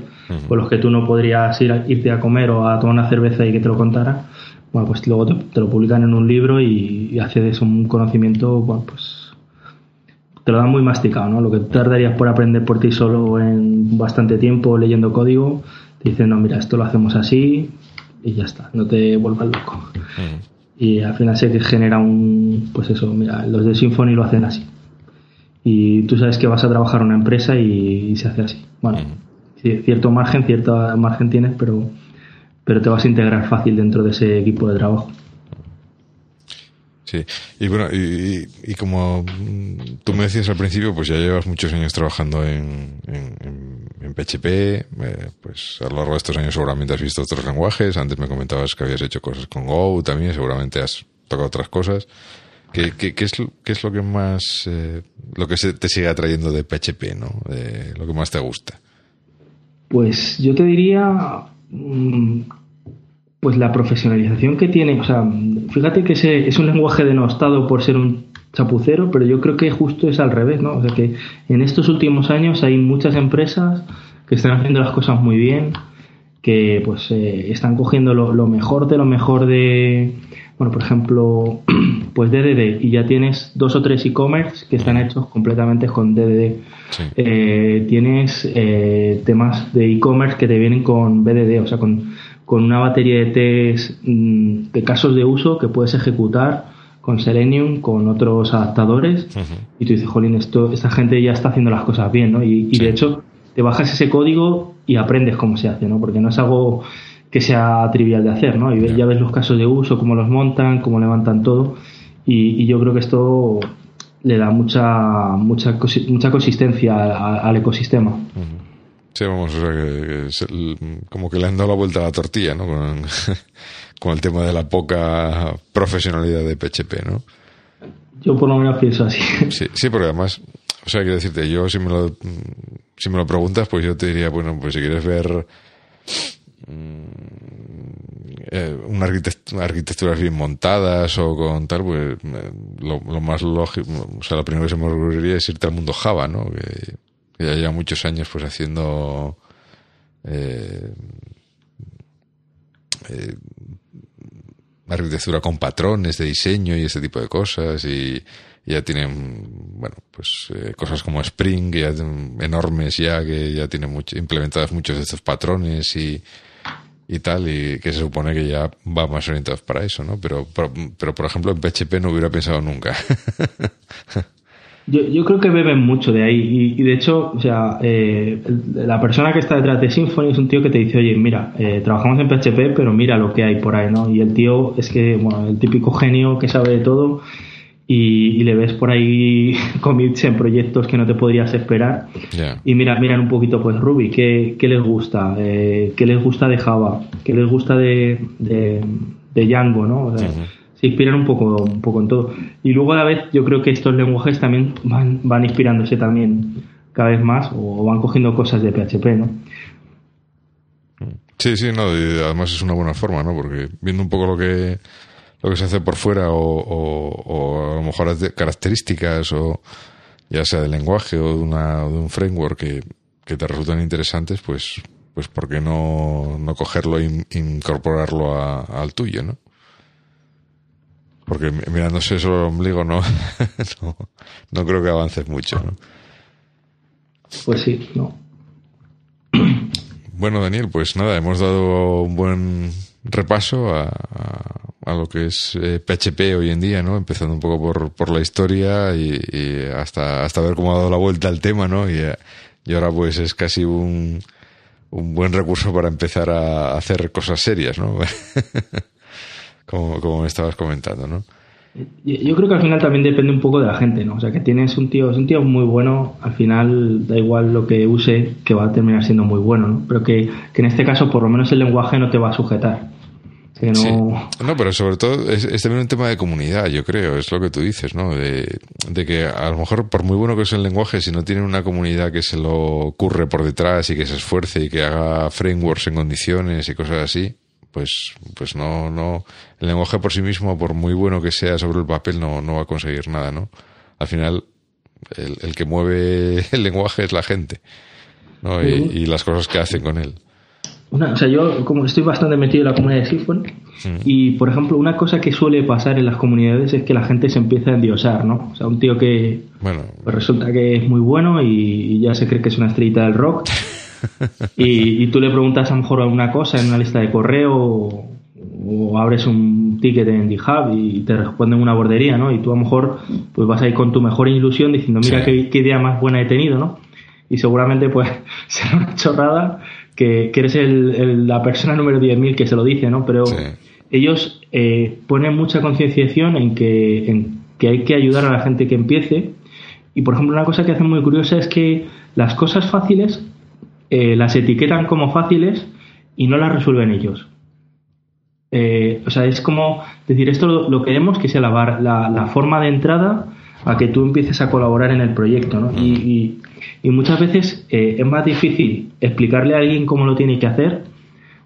[SPEAKER 2] con los que tú no podrías ir irte a comer o a tomar una cerveza y que te lo contara bueno, pues luego te, lo publican en un libro y, y a un conocimiento, bueno, pues te lo dan muy masticado, ¿no? Lo que tardarías por aprender por ti solo en bastante tiempo leyendo código, te dicen, no, mira, esto lo hacemos así y ya está, no te vuelvas loco. Y al final se genera un, pues eso, mira, los de Symfony lo hacen así. Y tú sabes que vas a trabajar en una empresa y, se hace así. Bueno, cierto margen, cierto margen tienes, pero pero te vas a integrar fácil dentro de ese equipo de trabajo.
[SPEAKER 1] Sí, y bueno, y, como tú me decías al principio, pues ya llevas muchos años trabajando en, PHP, eh, pues a lo largo de estos años seguramente has visto otros lenguajes, antes me comentabas que habías hecho cosas con Go también, seguramente has tocado otras cosas. ¿Qué, qué, es, qué es lo que más, eh, lo que te sigue atrayendo de PHP, ¿no? lo que más te gusta?
[SPEAKER 2] Pues yo te diría Mm, pues la profesionalización que tiene, o sea, fíjate que ese es un lenguaje denostado por ser un chapucero, pero yo creo que justo es al revés, ¿no? O sea que en estos últimos años hay muchas empresas que están haciendo las cosas muy bien, que pues eh, están cogiendo lo, mejor de lo mejor de, bueno, por ejemplo, pues DDD y ya tienes dos o tres e-commerce que están hechos completamente con DDD. Eh, tienes eh, temas de e-commerce que te vienen con BDD, o sea, con, una batería de test mm, de casos de uso que puedes ejecutar con Selenium, con otros adaptadores, y tú dices, jolín, esto, esta gente ya está haciendo las cosas bien, ¿no? Y, de hecho, te bajas ese código y aprendes cómo se hace, ¿no? Porque no es algo que sea trivial de hacer, ¿no? Y ya ves los casos de uso, cómo los montan, cómo levantan todo, y, y yo creo que esto le da mucha mucha mucha consistencia al, ecosistema.
[SPEAKER 1] Sí, vamos, o sea, que, como que le han dado la vuelta a la tortilla, ¿no? Con, el tema de la poca profesionalidad de PHP, ¿no?
[SPEAKER 2] Yo por lo menos pienso así.
[SPEAKER 1] Sí, sí, porque además, o sea, quiero decirte, yo si me lo, si me lo preguntas, pues yo te diría, bueno, pues si quieres ver eh, una arquitecturas bien montadas o con tal, pues eh, lo, más lógico, o sea, lo primero que se me ocurriría es irte al mundo Java, ¿no? Que, ya lleva muchos años pues haciendo eh, arquitectura con patrones de diseño y ese tipo de cosas y ya tienen bueno pues cosas como Spring ya enormes ya que ya tienen mucho, implementadas muchos de estos patrones y y tal, y que se supone que ya va más orientados para eso, ¿no? Pero, pero, por ejemplo, en PHP no hubiera pensado nunca.
[SPEAKER 2] yo, yo creo que beben mucho de ahí, y, de hecho, o sea, eh, la persona que está detrás de Symfony es un tío que te dice, oye, mira, eh, trabajamos en PHP, pero mira lo que hay por ahí, ¿no? Y el tío es que, bueno, el típico genio que sabe de todo y, le ves por ahí commits en proyectos que no te podrías esperar. Y mira, miran un poquito pues Ruby, ¿qué, qué les gusta? Eh, ¿Qué les gusta de Java? ¿Qué les gusta de, de, Django? ¿no? Se inspiran un poco, un poco en todo. Y luego a la vez yo creo que estos lenguajes también van, van inspirándose también cada vez más o van cogiendo cosas de PHP, ¿no?
[SPEAKER 1] Sí, sí, no, además es una buena forma, ¿no? Porque viendo un poco lo que lo que se hace por fuera o, a lo mejor características o ya sea del lenguaje o de, una, de un framework que, te resultan interesantes, pues, pues ¿por qué no, no cogerlo e incorporarlo al tuyo, no? Porque mirándose solo el ombligo no, no, no creo que avances mucho, ¿no?
[SPEAKER 2] Pues sí, no.
[SPEAKER 1] Bueno, Daniel, pues nada, hemos dado un buen repaso a, a, lo que es PHP eh, hoy en día, ¿no? Empezando un poco por, por la historia y, hasta, hasta ver cómo ha dado la vuelta al tema, ¿no? Y, y ahora pues es casi un, un buen recurso para empezar a hacer cosas serias, ¿no? como, como me estabas comentando, ¿no?
[SPEAKER 2] Yo creo que al final también depende un poco de la gente, ¿no? O sea, que tienes un tío, es un tío muy bueno, al final da igual lo que use, que va a terminar siendo muy bueno, ¿no? Pero que, que en este caso por lo menos el lenguaje no te va a sujetar.
[SPEAKER 1] no... no, pero sobre todo es, también un tema de comunidad, yo creo, es lo que tú dices, ¿no? De, de, que a lo mejor por muy bueno que sea el lenguaje, si no tiene una comunidad que se lo curre por detrás y que se esfuerce y que haga frameworks en condiciones y cosas así, pues, pues no, no, el lenguaje por sí mismo, por muy bueno que sea sobre el papel, no, no va a conseguir nada, ¿no? Al final, el, el que mueve el lenguaje es la gente, ¿no? Y, las cosas que hacen con él.
[SPEAKER 2] Una, o sea, yo como estoy bastante metido en la comunidad de Symfony y, por ejemplo, una cosa que suele pasar en las comunidades es que la gente se empieza a endiosar, ¿no? O sea, un tío que bueno. pues resulta que es muy bueno y, ya se cree que es una estrellita del rock y, tú le preguntas a lo mejor alguna cosa en una lista de correo o, abres un ticket en GitHub y te responden una bordería, ¿no? Y tú a lo mejor pues vas ahí con tu mejor ilusión diciendo, mira qué, idea más buena he tenido, ¿no? Y seguramente pues será una chorrada que, eres la persona número 10.000 que se lo dice, ¿no? Pero ellos eh, ponen mucha concienciación en que, en que hay que ayudar a la gente que empiece. Y por ejemplo, una cosa que hacen muy curiosa es que las cosas fáciles eh, las etiquetan como fáciles y no las resuelven ellos. Eh, o sea, es como decir, esto lo, queremos que sea la, la, forma de entrada a que tú empieces a colaborar en el proyecto. ¿no? Y, muchas veces eh, es más difícil explicarle a alguien cómo lo tiene que hacer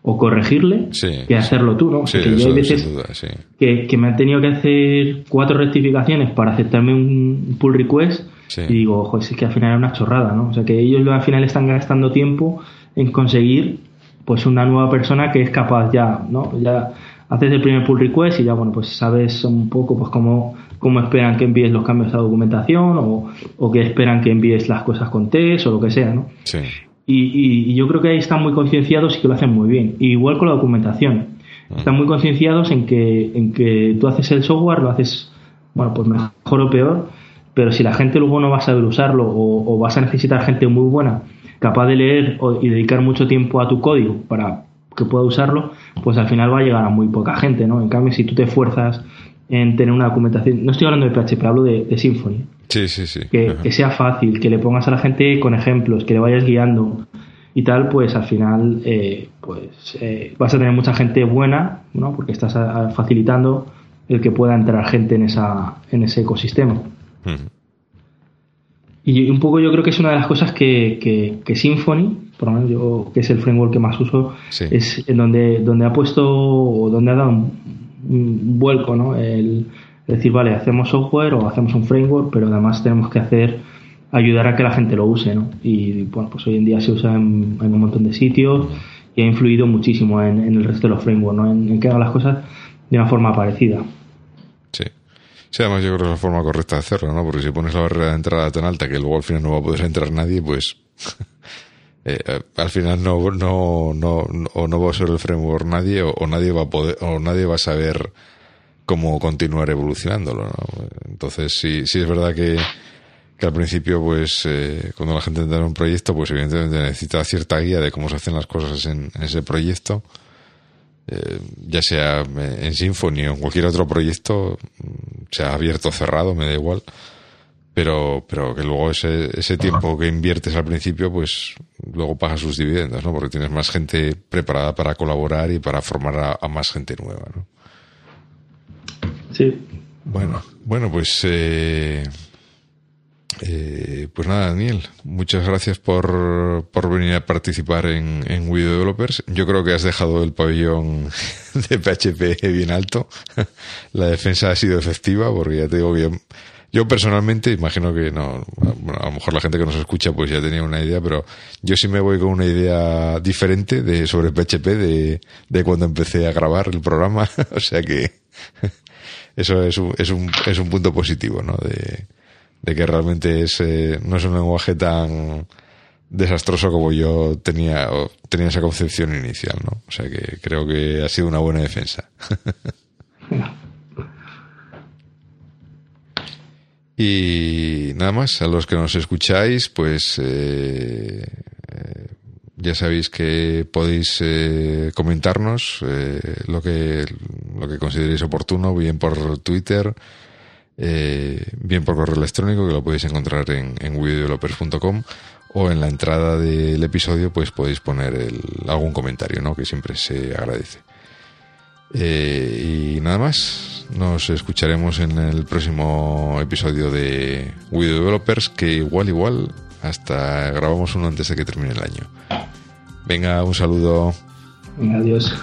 [SPEAKER 2] o corregirle que hacerlo tú. ¿no? hay veces que, me han tenido que hacer cuatro rectificaciones para aceptarme un pull request y digo, ojo, es que al final es una chorrada, ¿no? O sea, que ellos al final están gastando tiempo en conseguir pues una nueva persona que es capaz ya, ¿no? Ya haces el primer pull request y ya, bueno, pues sabes un poco pues cómo, cómo esperan que envíes los cambios a documentación o, o que esperan que envíes las cosas con test o lo que sea, ¿no?
[SPEAKER 1] Sí.
[SPEAKER 2] Y, y, yo creo que ahí están muy concienciados y que lo hacen muy bien. igual con la documentación. Están muy concienciados en que, en que tú haces el software, lo haces, bueno, pues mejor o peor, pero si la gente luego no va a saber usarlo o, vas a necesitar gente muy buena, capaz de leer y dedicar mucho tiempo a tu código para que pueda usarlo, pues al final va a llegar a muy poca gente, ¿no? En cambio, si tú te esfuerzas en tener una documentación, no estoy hablando de PHP, hablo de, Symfony.
[SPEAKER 1] Sí, sí, sí.
[SPEAKER 2] Que, sea fácil, que le pongas a la gente con ejemplos, que le vayas guiando y tal, pues al final eh, pues eh, vas a tener mucha gente buena, ¿no? Porque estás facilitando el que pueda entrar gente en, esa, en ese ecosistema. Y un poco yo creo que es una de las cosas que, que, Symfony, por lo menos yo, que es el framework que más uso, es en donde, donde ha puesto o donde ha dado un, vuelco, ¿no? El, decir, vale, hacemos software o hacemos un framework, pero además tenemos que hacer ayudar a que la gente lo use, ¿no? Y bueno, pues hoy en día se usa en, un montón de sitios y ha influido muchísimo en, el resto de los frameworks, ¿no? En, en que haga las cosas de una forma parecida.
[SPEAKER 1] Sí, además yo creo que es la forma correcta de hacerlo, ¿no? Porque si pones la barrera de entrada tan alta que luego al final no va a poder entrar nadie, pues eh, eh, al final no, no, no, o no va a ser el framework nadie o, nadie va a poder, o nadie va a saber cómo continuar evolucionándolo, ¿no? Entonces sí, sí es verdad que, que al principio, pues, eh, cuando la gente entra en un proyecto, pues evidentemente necesita cierta guía de cómo se hacen las cosas en ese proyecto eh, ya sea en Symfony o en cualquier otro proyecto, sea abierto o cerrado, me da igual, pero, pero que luego ese, ese tiempo que inviertes al principio, pues luego paga sus dividendos, ¿no? Porque tienes más gente preparada para colaborar y para formar a, más gente nueva, ¿no?
[SPEAKER 2] Sí.
[SPEAKER 1] Bueno, bueno, pues eh, eh, pues nada, Daniel, muchas gracias por, por venir a participar en, en Wii Developers. Yo creo que has dejado el pabellón de PHP bien alto. La defensa ha sido efectiva porque ya te digo que yo, personalmente imagino que no, a lo mejor la gente que nos escucha pues ya tenía una idea, pero yo sí me voy con una idea diferente de sobre PHP de, de cuando empecé a grabar el programa. o sea que eso es un, es un, es un punto positivo, ¿no? De, de que realmente es, eh, no es un lenguaje tan desastroso como yo tenía, tenía esa concepción inicial, ¿no? O sea que creo que ha sido una buena defensa. y nada más, a los que nos escucháis, pues eh, eh, ya sabéis que podéis comentarnos lo que lo que consideréis oportuno, bien por Twitter, eh, bien por correo electrónico, que lo podéis encontrar en, en o en la entrada del episodio pues podéis poner algún comentario, ¿no? que siempre se agradece. Eh, y nada más, nos escucharemos en el próximo episodio de Video Developers, que igual, igual, hasta grabamos uno antes de que termine el año. Venga, un saludo.
[SPEAKER 2] Venga, adiós.